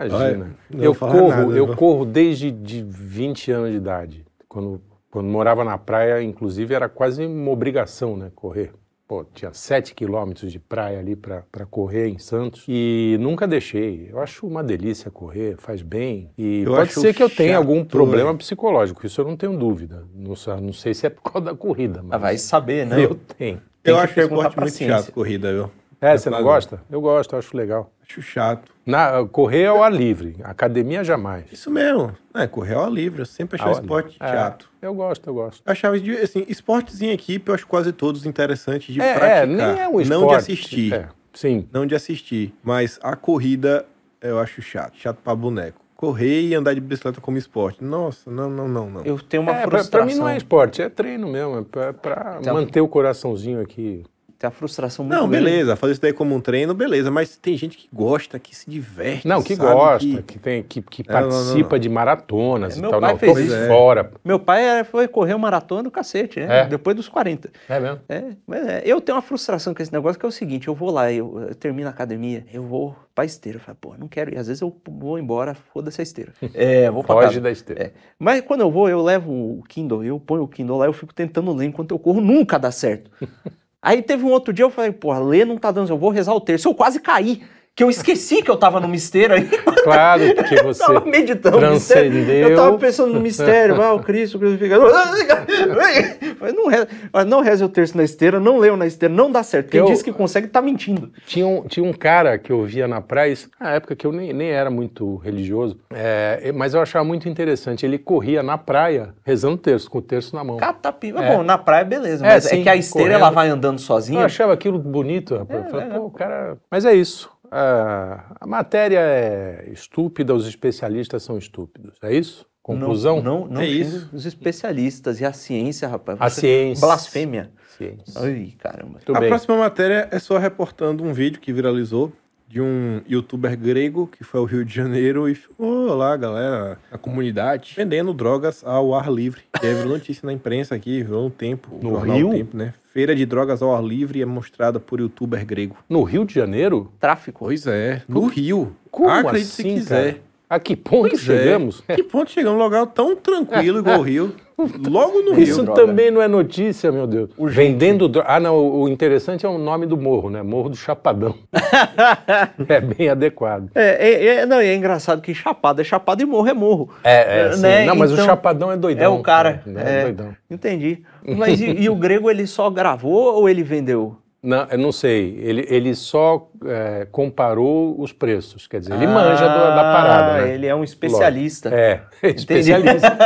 Imagina. não eu corro, nada, eu viu? corro desde de 20 anos de idade. Quando, quando morava na praia, inclusive, era quase uma obrigação, né? Correr. Pô, tinha 7 quilômetros de praia ali para correr em Santos e nunca deixei. Eu acho uma delícia correr, faz bem. E Eu pode acho ser que eu tenha chato, algum problema psicológico, isso eu não tenho dúvida. Não, não sei se é por causa da corrida, mas Ah, vai saber, né? eu tenho. Tem eu que acho esporte pra muito chato, corrida, viu? É, você não gosta? Eu gosto, eu acho legal. Acho chato. Na, correr ao ar livre, academia jamais. Isso mesmo. É, correr ao ar livre. Eu sempre achei esporte É, chato. Eu gosto, eu gosto. Eu achava, assim, esportes em equipe, eu acho quase todos interessantes de É, praticar. é, nem é um esporte. Não de assistir. É, sim. Não de assistir. Mas a corrida eu acho chato. Chato pra boneco. Correr e andar de bicicleta como esporte. Nossa, não, não, não, não. Eu tenho uma É, pra, frustração. pra mim não é esporte, é treino mesmo, é pra, pra Então- manter o coraçãozinho aqui. Tem uma frustração muito Não, grande. beleza, fazer isso daí como um treino, beleza, mas tem gente que gosta, que se diverte. Não, que sabe, gosta, que- que, tem, que, que Não, não, não, participa não. de maratonas É, e meu tal. pai Não, fez tô isso. fora. Meu pai foi correr uma maratona do cacete, né? É? Depois dos 40. É mesmo? É, mas é, eu tenho uma frustração com esse negócio que é o seguinte, eu vou lá, eu, eu termino a academia, eu vou pra esteira, eu falo, pô, não quero ir, às vezes eu vou embora, foda-se a esteira. É, vou pra Foge casa. da esteira. É. Mas quando eu vou, eu levo o Kindle, eu ponho o Kindle lá, eu fico tentando ler enquanto eu corro, nunca dá certo. Aí teve um outro dia, eu falei, porra, ler não tá dando, eu vou rezar o terço, eu quase caí. Que eu esqueci que eu tava no mistério aí. Claro, porque Eu você tava meditando no mistério. transcendeu. Eu tava pensando no mistério, ah, o Cristo, o crucificado. Mas não reza, não reze o terço na esteira, não leiam na esteira, não dá certo. Quem Eu- diz que consegue tá mentindo. Tinha um, tinha um cara que eu via na praia, isso- na época que eu nem, nem era muito religioso, é, mas eu achava muito interessante. Ele corria na praia rezando terço, com o terço na mão. Catapiva. É. Bom, na praia, beleza. É, Mas é, sim, que a esteira correndo. ela vai andando Eu sozinha. achava aquilo bonito, rapaz. Eu falei, é, pô, o cara. Mas é isso. Ah, a matéria é estúpida, os especialistas são estúpidos. É isso? Conclusão? Não, não, não É isso. Os especialistas e a ciência, rapaz. A ciência. Blasfêmia. Ciência. Ai, caramba. Muito a bem. próxima matéria é só reportando um vídeo que viralizou de um youtuber grego que foi ao Rio de Janeiro e filmou lá, galera, a comunidade, vendendo drogas ao ar livre. E virou notícia na imprensa aqui, virou um tempo. No Rio? Tempo, né? Feira de drogas ao ar livre é mostrada por youtuber grego. No Rio de Janeiro? Tráfico. Pois é, no Rio. Como Acredite assim, se quiser. cara? A que ponto Pois é. chegamos? Que ponto chegamos? Um lugar tão tranquilo igual o Rio. Logo no Rio. Isso droga. também não é notícia, meu Deus. Vendendo droga. Ah, não, o o interessante é o nome do morro, né? Morro do Chapadão. é bem adequado. É, é, é- não, e é engraçado que chapado é chapado e morro é morro. É, é, sim. né? Não, mas o Então, Chapadão é doidão. É o cara. né? é, doidão. Entendi. Mas e, e o grego ele só gravou ou ele vendeu? Não, eu não sei. Ele, ele só é, comparou os preços. Quer dizer, ele manja do- da parada. Ah, né? Ele é um especialista. É, especialista.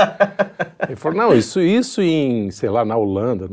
ele falou, não, isso, isso em, sei lá, na Holanda.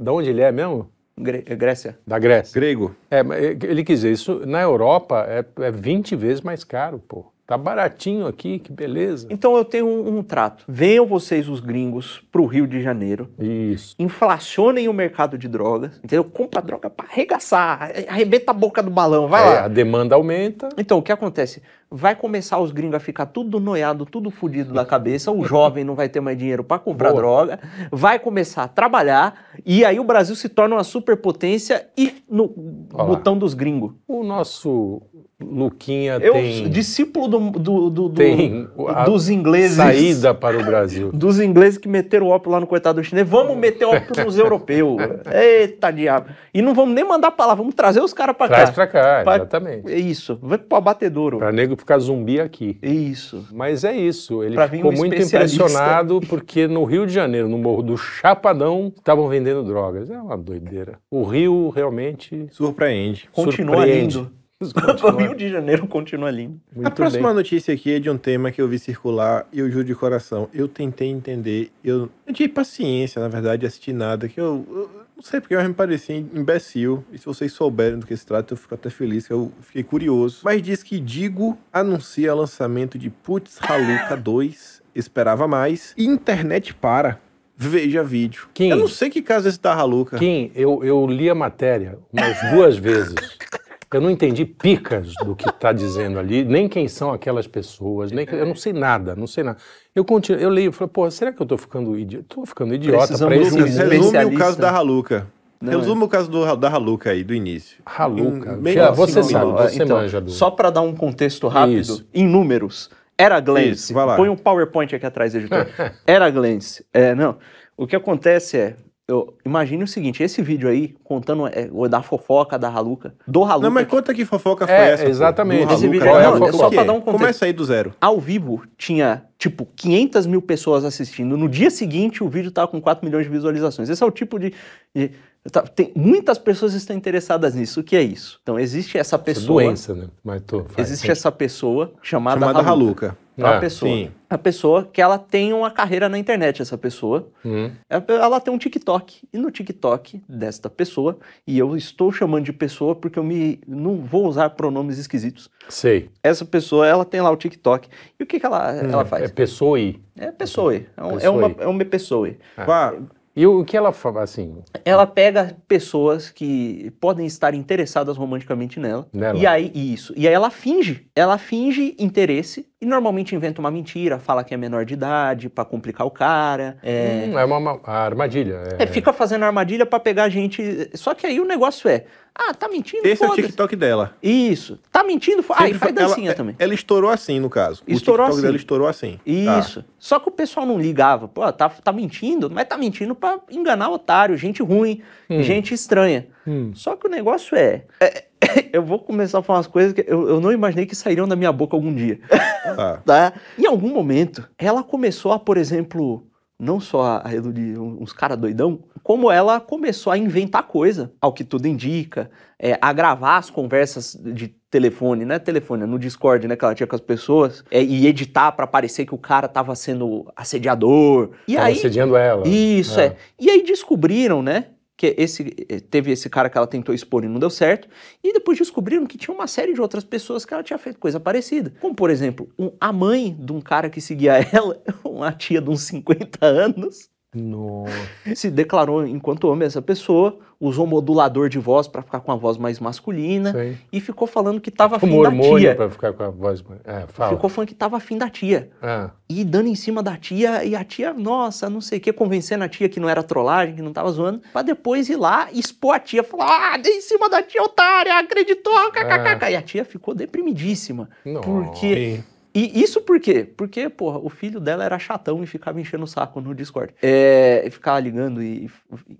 Da onde ele é mesmo? Gre- Grécia. Da Grécia. Grego. É, mas ele quis dizer, isso na Europa é, é 20 vezes mais caro, pô. Tá baratinho aqui, que beleza. Então eu tenho um, um trato. Venham vocês, os gringos, pro Rio de Janeiro. Isso. Inflacionem o mercado de drogas. Entendeu? Compra droga pra arregaçar. Arrebenta a boca do balão. Vai É, lá. a demanda aumenta. Então, o que acontece? Vai começar os gringos a ficar tudo noiado, tudo fudido da cabeça, o jovem não vai ter mais dinheiro para comprar Boa. droga, vai começar a trabalhar, e aí o Brasil se torna uma superpotência e no Olha lá. botão dos gringos. O nosso Luquinha Eu, tem discípulo do, do- do- Tem dos ingleses. saída para o Brasil. Dos ingleses que meteram o ópio lá no coitado do chinês. Vamos meter ópio nos europeus. Eita diabo. E não vamos nem mandar pra lá, vamos trazer os caras pra Traz cá. pra cá, Pra- exatamente. É isso. Vai pro abatedouro. Pra nego ficar zumbi aqui. É isso. Mas é isso, ele Pra ficou um muito impressionado porque no Rio de Janeiro, no Morro do Chapadão, estavam vendendo drogas. É uma doideira. O Rio realmente Surpreende. Continua surpreende. lindo. O Rio de Janeiro continua lindo. muito a próxima bem. notícia aqui é de um tema que eu vi circular e eu juro de coração. Eu tentei entender, eu não tive paciência, na verdade, de assistir nada, que eu, eu não sei porque eu me parecia imbecil. E se vocês souberem do que se trata, eu fico até feliz, que eu fiquei curioso. Mas diz que Digo anuncia lançamento de Putz Haluka 2, esperava mais, e internet para. Veja vídeo. Kim. Eu não sei que caso é esse da Haluka. Kim, eu, eu li a matéria umas duas vezes. Eu não entendi picas do que está dizendo ali, nem quem são aquelas pessoas, nem eu não sei nada, não sei nada. Eu continuo, eu leio e falo, pô, será que eu estou ficando idiota? Tô ficando idiota para esse um Lucas, resume o caso da Haluka. Não, Resume o caso do, da Haluka aí, do início. Haluka. Em meio Já, você cinco sabe, minutos. você Então, manja do. Só para dar um contexto rápido, Isso. em números, era Glance. Isso, vai lá. Põe um PowerPoint aqui atrás, editor. Era Glance. É, não. O que acontece é, eu imagine o seguinte, esse vídeo aí, contando é, o da fofoca da Haluka, do Haluka, Não, mas conta que fofoca foi É, essa. exatamente. Esse vídeo- não, Haluka? é só pra dar um contexto. Começa aí do zero. ao vivo, tinha, tipo, 500 mil pessoas assistindo. No dia seguinte, o vídeo tava com 4 milhões de visualizações. Esse é o tipo de... de- Tá, tem, muitas pessoas estão interessadas nisso. O que é isso? Então, existe essa é pessoa. doença, né? Mas tô, vai, Existe vai. essa pessoa chamada, Chamada Haluca. Haluca. É uma Ah, pessoa. sim. A pessoa que ela tem uma carreira na internet, essa pessoa. Hum, Ela- Ela tem um TikTok. E no TikTok desta pessoa, e eu estou chamando de pessoa porque eu me não vou usar pronomes esquisitos. sei. Essa pessoa, ela tem lá o TikTok. E o que, que ela, ela É faz? pessoa aí. É pessoa. É, um- é Pessoa. uma, é uma pessoa. Vá, E o que ela fala, assim, Ela pega pessoas que podem estar interessadas romanticamente nela. Nela. E aí, isso. E aí ela finge. Ela finge interesse e normalmente inventa uma mentira, fala que é menor de idade pra complicar o cara. É, hum, é uma, uma armadilha. É, é, fica fazendo armadilha pra pegar a gente. Só que aí o negócio é: ah, tá mentindo? esse é o. TikTok dela. Isso. Tá mentindo? Fo- Ah, e Sempre faz foi- ela- dancinha também. Ela estourou assim, no caso. Estourou o TikTok assim. dela estourou assim. Tá. Isso. Só que o pessoal não ligava. Pô, tá, tá mentindo, mas tá mentindo pra enganar otário, gente ruim, Hum. gente estranha. Hum. Só que o negócio é. é- eu vou começar a falar umas coisas que eu, eu não imaginei que sairiam da minha boca algum dia. Tá. Tá? Em algum momento, ela começou a, por exemplo, não só a iludir uns caras doidão, como ela começou a inventar coisa, ao que tudo indica, é, a gravar as conversas de telefone, né? Telefone, no Discord, né? Que ela tinha com as pessoas, é, e editar pra parecer que o cara tava sendo assediador. E Tava aí. assediando ela. Isso, é. E aí descobriram, né? Que esse, eh, teve esse cara que ela tentou expor e não deu certo. E depois descobriram que tinha uma série de outras pessoas que ela tinha feito coisa parecida. Como, por exemplo, um- a mãe de um cara que seguia ela, uma tia de uns 50 anos, Nossa. se declarou enquanto homem essa pessoa, usou modulador de voz pra ficar com a voz mais masculina Sei. e ficou falando que tava afim da tia. pra ficar com a voz. É, fala. Ficou falando que tava afim da tia. Ah, E dando em cima da tia, e a tia, nossa, não sei o que, convencendo a tia que não era trollagem, que não tava zoando, pra depois ir lá e expor a tia, falar, ah, dei em cima da tia otária, acreditou, kkk. E a tia ficou deprimidíssima. não. Porque. E isso por quê? Porque, porra, o filho dela era chatão e ficava enchendo o saco no Discord. É, e ficava ligando e, e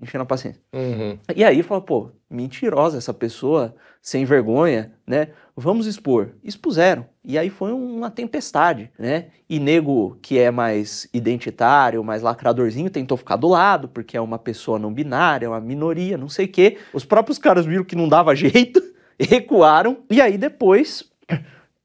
enchendo a paciência. Uhum. E aí fala, pô, mentirosa essa pessoa, sem vergonha, né? Vamos expor. Expuseram. E aí foi uma tempestade, né? E nego que é mais identitário, mais lacradorzinho, tentou ficar do lado, porque é uma pessoa não binária, é uma minoria, não sei o quê. Os próprios caras viram que não dava jeito, recuaram. E aí depois.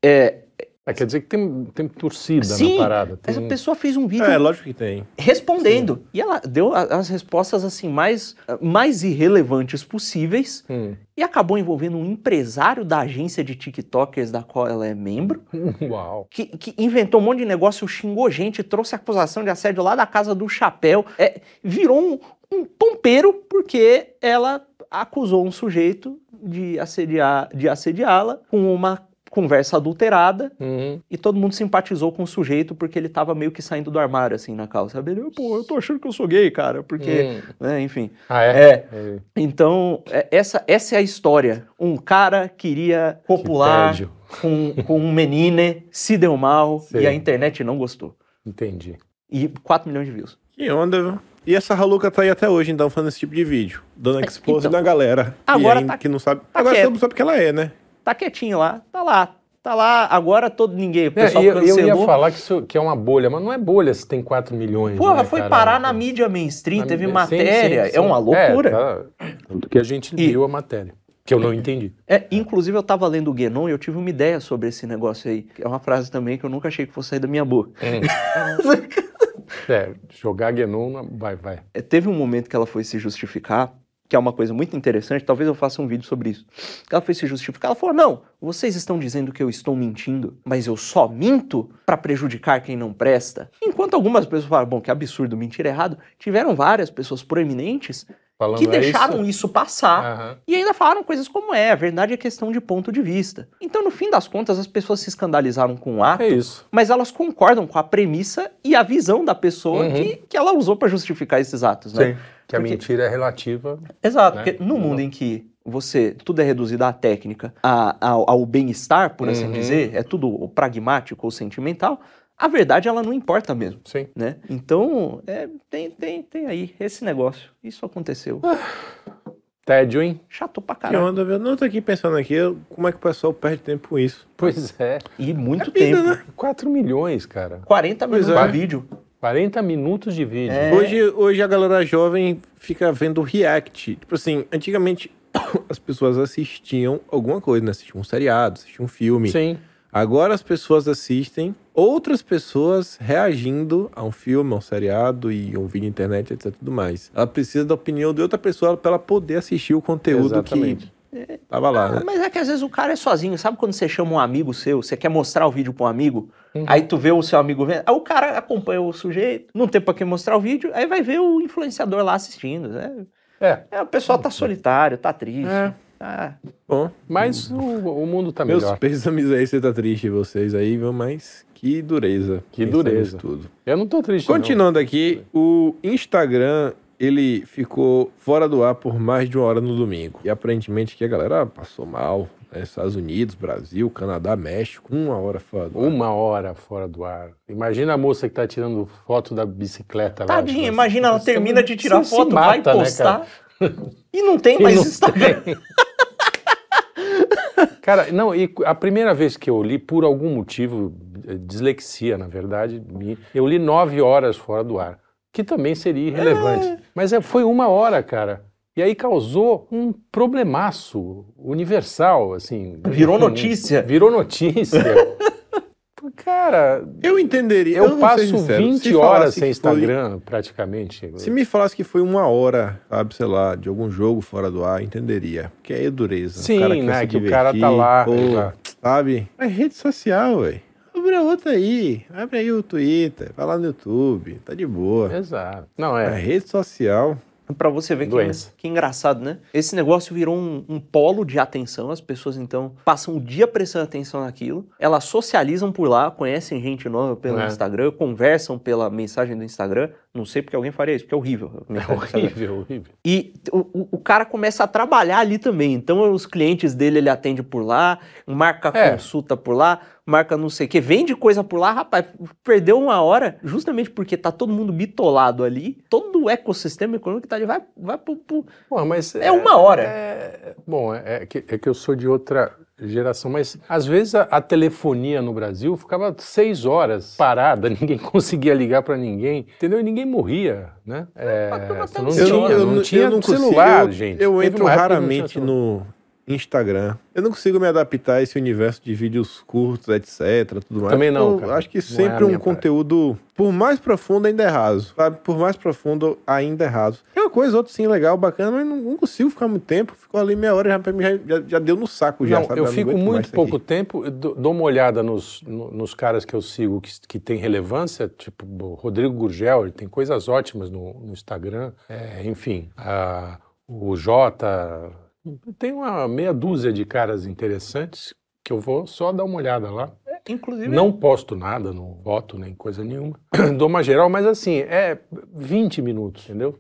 É, Ah, quer dizer que tem, tem torcida Sim, na parada. Tem... essa pessoa fez um vídeo É, lógico que tem. respondendo. E ela deu as respostas assim mais, mais irrelevantes possíveis Hum. e acabou envolvendo um empresário da agência de TikTokers da qual ela é membro, Uau. que, que inventou um monte de negócio, xingou gente, trouxe acusação de assédio lá da casa do chapéu, é, virou um, um pompeiro porque ela acusou um sujeito de assediar, de assediá-la com uma conversa adulterada Uhum. e todo mundo simpatizou com o sujeito porque ele tava meio que saindo do armário, assim, na calça. Sabe? Ele, pô, eu tô achando que eu sou gay, cara, porque... Hum. né, enfim. Ah, é? É, É. então, é- essa, essa é a história. Um cara queria copular tédio. com, com um menine, se deu mal, Sei. e a internet não gostou. Entendi. E 4 milhões de views. Que onda, viu? E essa Haluca tá aí até hoje, então, fazendo esse tipo de vídeo. Dando expose então. na galera. Agora que, ainda- tá- que não sabe. tá agora todo mundo sabe que ela é, né? Tá quietinho lá, tá lá. Tá lá, agora todo ninguém, o É, pessoal e eu, eu ia cancelou. falar que, isso, que é uma bolha, mas não é bolha se tem 4 milhões. Porra, né, foi caralho? parar na mídia mainstream, Na teve mídia- matéria, sim, sim. é uma loucura. É, tá. Tanto que a gente E- viu a matéria, que eu não entendi. É, inclusive, eu tava lendo o Guénon e eu tive uma ideia sobre esse negócio aí. É uma frase também que eu nunca achei que fosse sair da minha boca. É, jogar na- vai, vai. É, teve um momento que ela foi se justificar, que é uma coisa muito interessante, talvez eu faça um vídeo sobre isso. Ela foi se justificar, ela falou: não, vocês estão dizendo que eu estou mentindo, mas eu só minto para prejudicar quem não presta. Enquanto algumas pessoas falaram, bom, que absurdo, mentir errado, tiveram várias pessoas proeminentes Falando que é deixaram isso? isso, passar. Aham. E ainda falaram coisas como é, a verdade é questão de ponto de vista. Então, no fim das contas, as pessoas se escandalizaram com o ato, É mas elas concordam com a premissa e a visão da pessoa Uhum. que, que ela usou para justificar esses atos, né? Que a Porque- mentira é relativa. Exato, né? porque no mundo em que você tudo é reduzido à técnica, a- ao, ao bem-estar, por assim Uhum. dizer, é tudo pragmático ou sentimental, a verdade ela não importa mesmo, Sim. né? Então, é, tem, tem, tem aí esse negócio. Isso aconteceu. Tédio, hein? Chato pra Que caralho. onda, viu? Não, eu tô aqui pensando aqui, eu- como é que o pessoal perde tempo com isso. Pois é. E muito É vida, tempo. né? 4 milhões, cara. 40 minutos Pois é. de vídeo. 40 minutos de vídeo. É. Hoje, hoje a galera jovem fica vendo react. Tipo assim, antigamente as pessoas assistiam alguma coisa, né? Assistiam um seriado, assistiam um filme. Sim. Agora as pessoas assistem outras pessoas reagindo a um filme, a um seriado e um vídeo na internet, etc. tudo mais. Ela precisa da opinião de outra pessoa para ela poder assistir o conteúdo Exatamente. que tava lá, Ah, né? Mas é que às vezes o cara é sozinho. Sabe quando você chama um amigo seu, você quer mostrar o vídeo pra um amigo, aí tu vê o seu amigo vendo, aí o cara acompanha o sujeito, não tem pra quem mostrar o vídeo, aí vai ver o influenciador lá assistindo. Né? É. É, o pessoal tá solitário, tá triste. É. tá- Bom, Mas o, o mundo tá meus melhor. pêsames aí, você tá triste vocês aí, viu? Mas que dureza. Que dureza. Tudo. Eu não tô triste. não. Continuando aqui, o Instagram ele ficou fora do ar por mais de uma hora no domingo. E aparentemente que a galera passou mal. né? Estados Unidos, Brasil, Canadá, México, uma hora fora do ar. Uma hora fora do ar. Imagina a moça que tá tirando foto da bicicleta lá. Tadinha, imagina, ela termina de tirar foto, vai mata, né, postar. cara? e não tem E mais não Instagram. tem. Cara, não, e a primeira vez que eu li, por algum motivo, eh, dislexia, na verdade, eu li nove horas fora do ar, que também seria irrelevante. Mas é, foi uma hora, cara. E aí causou um problemaço universal, assim. Virou notícia. Virou notícia. cara, Eu entenderia. eu, ser passo sincero, 20 se horas sem que foi- Instagram, praticamente. Se me falasse que foi uma hora, sabe, sei lá, de algum jogo fora do ar, entenderia. Porque é dureza. Sim, o cara né, que o cara tá divertir, lá, pô, exato. sabe? É rede social, velho. Abre a outra aí. Abre aí o Twitter. Vai lá no YouTube. Tá de boa. Exato. Não, É é. rede social. Pra você ver que, que engraçado, né? Esse negócio virou um, um polo de atenção. As pessoas, então, passam o dia prestando atenção naquilo. Elas socializam por lá, conhecem gente nova pelo É. Instagram, conversam pela mensagem do Instagram. Não sei porque alguém faria isso, porque é horrível. a É horrível, horrível. E o, o- o cara começa a trabalhar ali também. Então, os clientes dele, ele atende por lá, marca É. consulta por lá, marca não sei o que, vende coisa por lá. Rapaz, perdeu uma hora, justamente porque tá todo mundo bitolado ali. Todo o ecossistema econômico tá ali vai, vai pro, pro- Pô, mas É uma hora. é- bom, é, é que, é que eu sou de outra geração, mas às vezes a, a telefonia no Brasil ficava seis horas parada, ninguém conseguia ligar para ninguém, entendeu? E ninguém morria, né? É, não no tinha, celular. não, eu tinha não consigo- celular, eu- gente. Eu Teve entro não raramente celular. no Instagram. Eu não consigo me adaptar a esse universo de vídeos curtos, etc, tudo mais. Também não, Eu cara. acho que é sempre um minha praia. conteúdo, por mais profundo, ainda é raso, sabe? Por mais profundo, ainda é raso. É uma coisa, outra sim, legal, bacana, mas não, consigo ficar muito tempo. Ficou ali meia hora, já, já, já, deu no saco já, Não, sabe? eu fico muito pouco aqui. tempo, dou uma olhada nos, no- nos caras que eu sigo que, que tem relevância, tipo o Rodrigo Gurgel, ele tem coisas ótimas no, no Instagram, é, enfim, a- o Jota, tem uma meia dúzia de caras interessantes que eu vou só dar uma olhada lá. Inclusive, Não posto nada, não voto nem coisa nenhuma. Dou uma geral, mas assim, é 20 minutos, entendeu?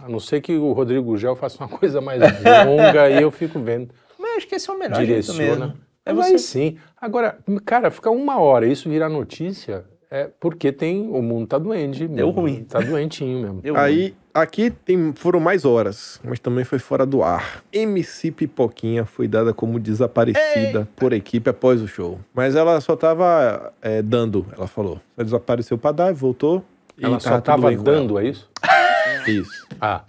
A não ser que o Rodrigo Gurgel faça uma coisa mais longa e eu fico vendo mas acho que esse é o melhor jeito direciona. mesmo. É você... aí sim. Agora, cara, ficar uma hora e isso virar notícia é porque tem. O mundo tá doente. Deu mesmo, ruim. Tá doentinho mesmo. Eu- Aí, aqui tem, foram mais horas, mas também foi fora do ar. MC Pipoquinha foi dada como desaparecida por equipe após o show. Mas ela só tava é, dando, ela falou. Só desapareceu pra dar, voltou. e Ela só tudo tava dando, é isso? ela. Isso. Ah,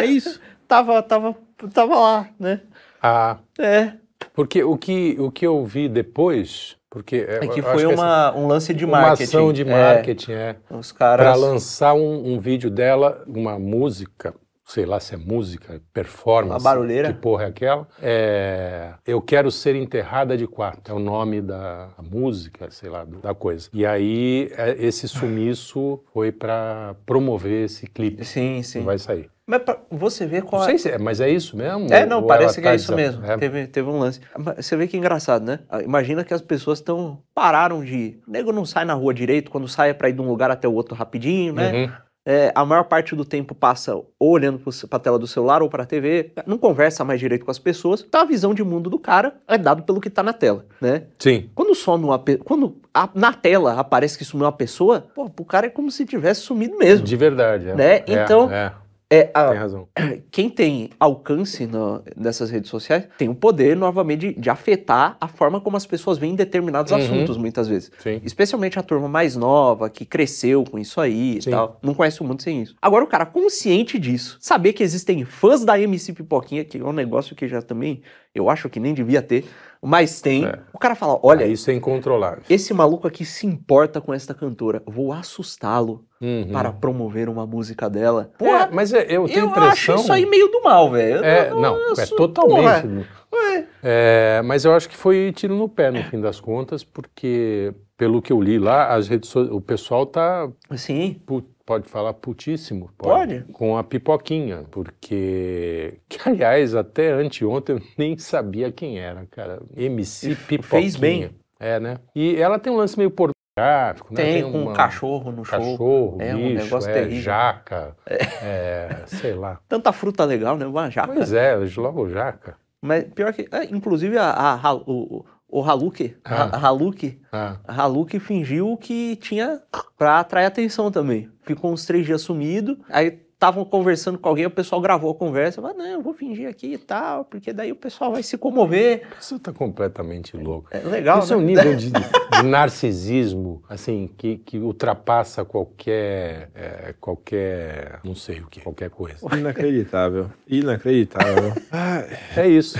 É isso. Tava, tava, tava lá, né? ah. É. Porque o que, o que eu vi depois. Porque É que eu foi acho que uma, um lance de uma marketing. ação de É, marketing, é. os Para caras. lançar um, um vídeo dela, uma música, sei lá se é música, performance. Uma barulheira. Que porra é aquela? É, Eu Quero Ser Enterrada de Quatro. É o nome da música, sei lá, da coisa. E aí, é, esse sumiço foi para promover esse clipe Sim, que sim. vai sair. Mas pra você ver qual Não sei se é, mas é isso mesmo? É, não, parece que é tá isso desa- mesmo. é? Teve, teve um lance. Você vê que é engraçado, né? Ah, Imagina que as pessoas estão. pararam de. O nego não sai na rua direito, quando sai é pra ir de um lugar até o outro rapidinho, né? Uhum. É, a maior parte do tempo passa ou olhando pro- pra tela do celular ou pra TV, não conversa mais direito com as pessoas. Então a visão de mundo do cara é dado pelo que tá na tela, né? Sim. Quando some uma quando a- na tela aparece que sumiu uma pessoa, pô, pro cara é como se tivesse sumido mesmo. De verdade. É. Né? É, Então- é. É, a- Tem razão. quem tem alcance no- nessas redes sociais tem o poder, novamente, de, de afetar a forma como as pessoas veem determinados Uhum. assuntos, muitas vezes. Sim. Especialmente a turma mais nova, que cresceu com isso aí Sim. e tal. Não conhece o mundo sem isso. Agora, o cara consciente disso, saber que existem fãs da MC Pipoquinha, que é um negócio que já também eu acho que nem devia ter, mas tem. É. O cara fala: olha, isso é incontrolável. esse maluco aqui se importa com esta cantora, vou assustá-lo Uhum. para promover uma música dela. É, Porra, mas é- eu tenho eu impressão. acho isso aí meio do mal, velho. É, Eu não, é totalmente. é. É, mas eu acho que foi tiro no pé no fim das contas, porque pelo que eu li lá, as redes so- o pessoal tá Sim, pode falar putíssimo, Pode. com a pipoquinha, porque que aliás até anteontem eu nem sabia quem era, cara. MC Pipoquinha. fez bem. É, né? E ela tem um lance meio pornográfico, né? tem, com uma- um cachorro no show. Cachorro, É um bicho, negócio é, terrível. jaca, é, sei lá. Tanta fruta legal, né? Uma jaca. Pois é, logo jaca. Mas pior que. é, inclusive, a, a, o, o Haluk, Ah. Haluk, Ah, Haluk fingiu que tinha pra atrair atenção também. Ficou uns três dias sumido, aí estavam conversando com alguém, o pessoal gravou a conversa, falou, não, eu vou fingir aqui e tal, porque daí o pessoal vai se comover. isso tá completamente louco. É legal, Isso é um né? nível de, de narcisismo, assim, que, que ultrapassa qualquer, é, qualquer, não sei o que, qualquer coisa. Inacreditável. Inacreditável. Ah, É isso.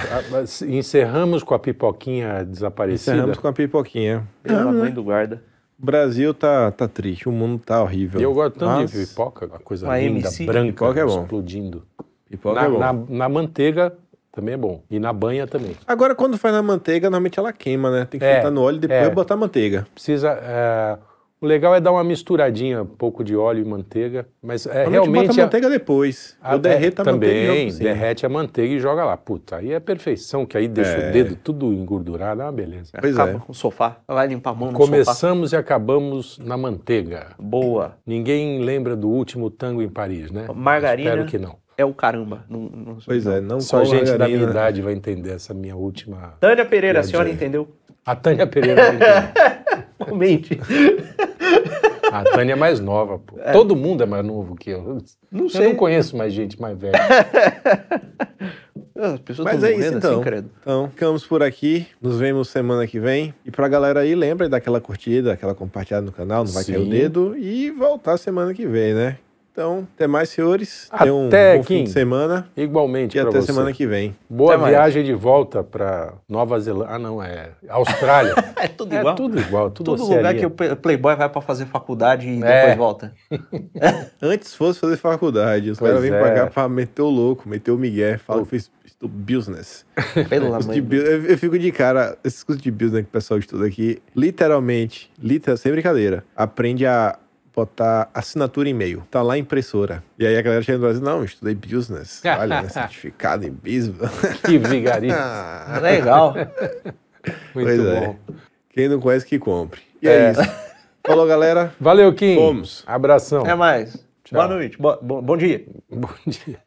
Encerramos com a pipoquinha desaparecida. encerramos com a pipoquinha. Pela mãe do guarda. O Brasil tá, tá triste, o mundo tá horrível. E eu gosto tanto Mas de pipoca, uma coisa Uma linda, MC. branca, Pipoca é bom. explodindo. Pipoca Na, é bom. na- na manteiga também é bom. E na banha também. Agora, quando faz na manteiga, normalmente ela queima, né? Tem que É, fritar no óleo e depois é. botar manteiga. Precisa. é, o legal é dar uma misturadinha, um pouco de óleo e manteiga. Mas é, Normalmente realmente. bota a- manteiga depois. a- Eu derreto a manteiga e também, por cima. derrete a manteiga e joga lá. Puta, aí é perfeição, que aí deixa É. o dedo tudo engordurado, é uma beleza. Pois Acaba é. com o sofá, vai limpar a mão no sofá. Começamos e acabamos na manteiga. Boa. Ninguém lembra do último tango em Paris, né? Margarina. Espero que não. É o caramba. Não, não- Pois é, não Só gente da minha idade vai entender essa minha última. Tânia Pereira, a senhora entendeu? A Tânia Pereira vai Comente. A Tânia é mais nova, pô. Todo mundo é mais novo que eu. Não Eu sei. não conheço mais gente mais velha. As pessoas Mas estão é isso morrendo então. assim, credo. Então, ficamos por aqui. Nos vemos semana que vem. E pra galera aí, lembra daquela curtida, aquela compartilhada no canal, não vai cair o Sim. dedo. E voltar semana que vem, né? Então, até mais, senhores. Tenham um Até, bom fim Kim. de semana. Igualmente E até você. semana que vem. Boa Até mais. viagem de volta pra Nova Zelândia. Ah, não, é Austrália. É tudo é igual. tudo igual, tudo Todo lugar que o Play- Playboy vai pra fazer faculdade e É. depois volta. Antes fosse fazer faculdade, os caras vêm é. pra cá pra meter o louco, meter o migué, fala que fez estudo business. Pelo Curso amor de de bu- eu, eu fico de cara, esses cursos de business que o pessoal estuda aqui, literalmente, literal, sem brincadeira, aprende a botar assinatura em e-mail. Tá lá a impressora. E aí a galera chega no Brasil, não, estudei business. Olha, né, certificado em business. Que vigarista. Ah, Legal. Muito pois é. bom. Quem não conhece, que compre. E é, isso. Falou, galera. Valeu, Kim. Fomos. Abração. Até mais. Tchau. Boa noite. Bo- bo- bom dia. Bom dia.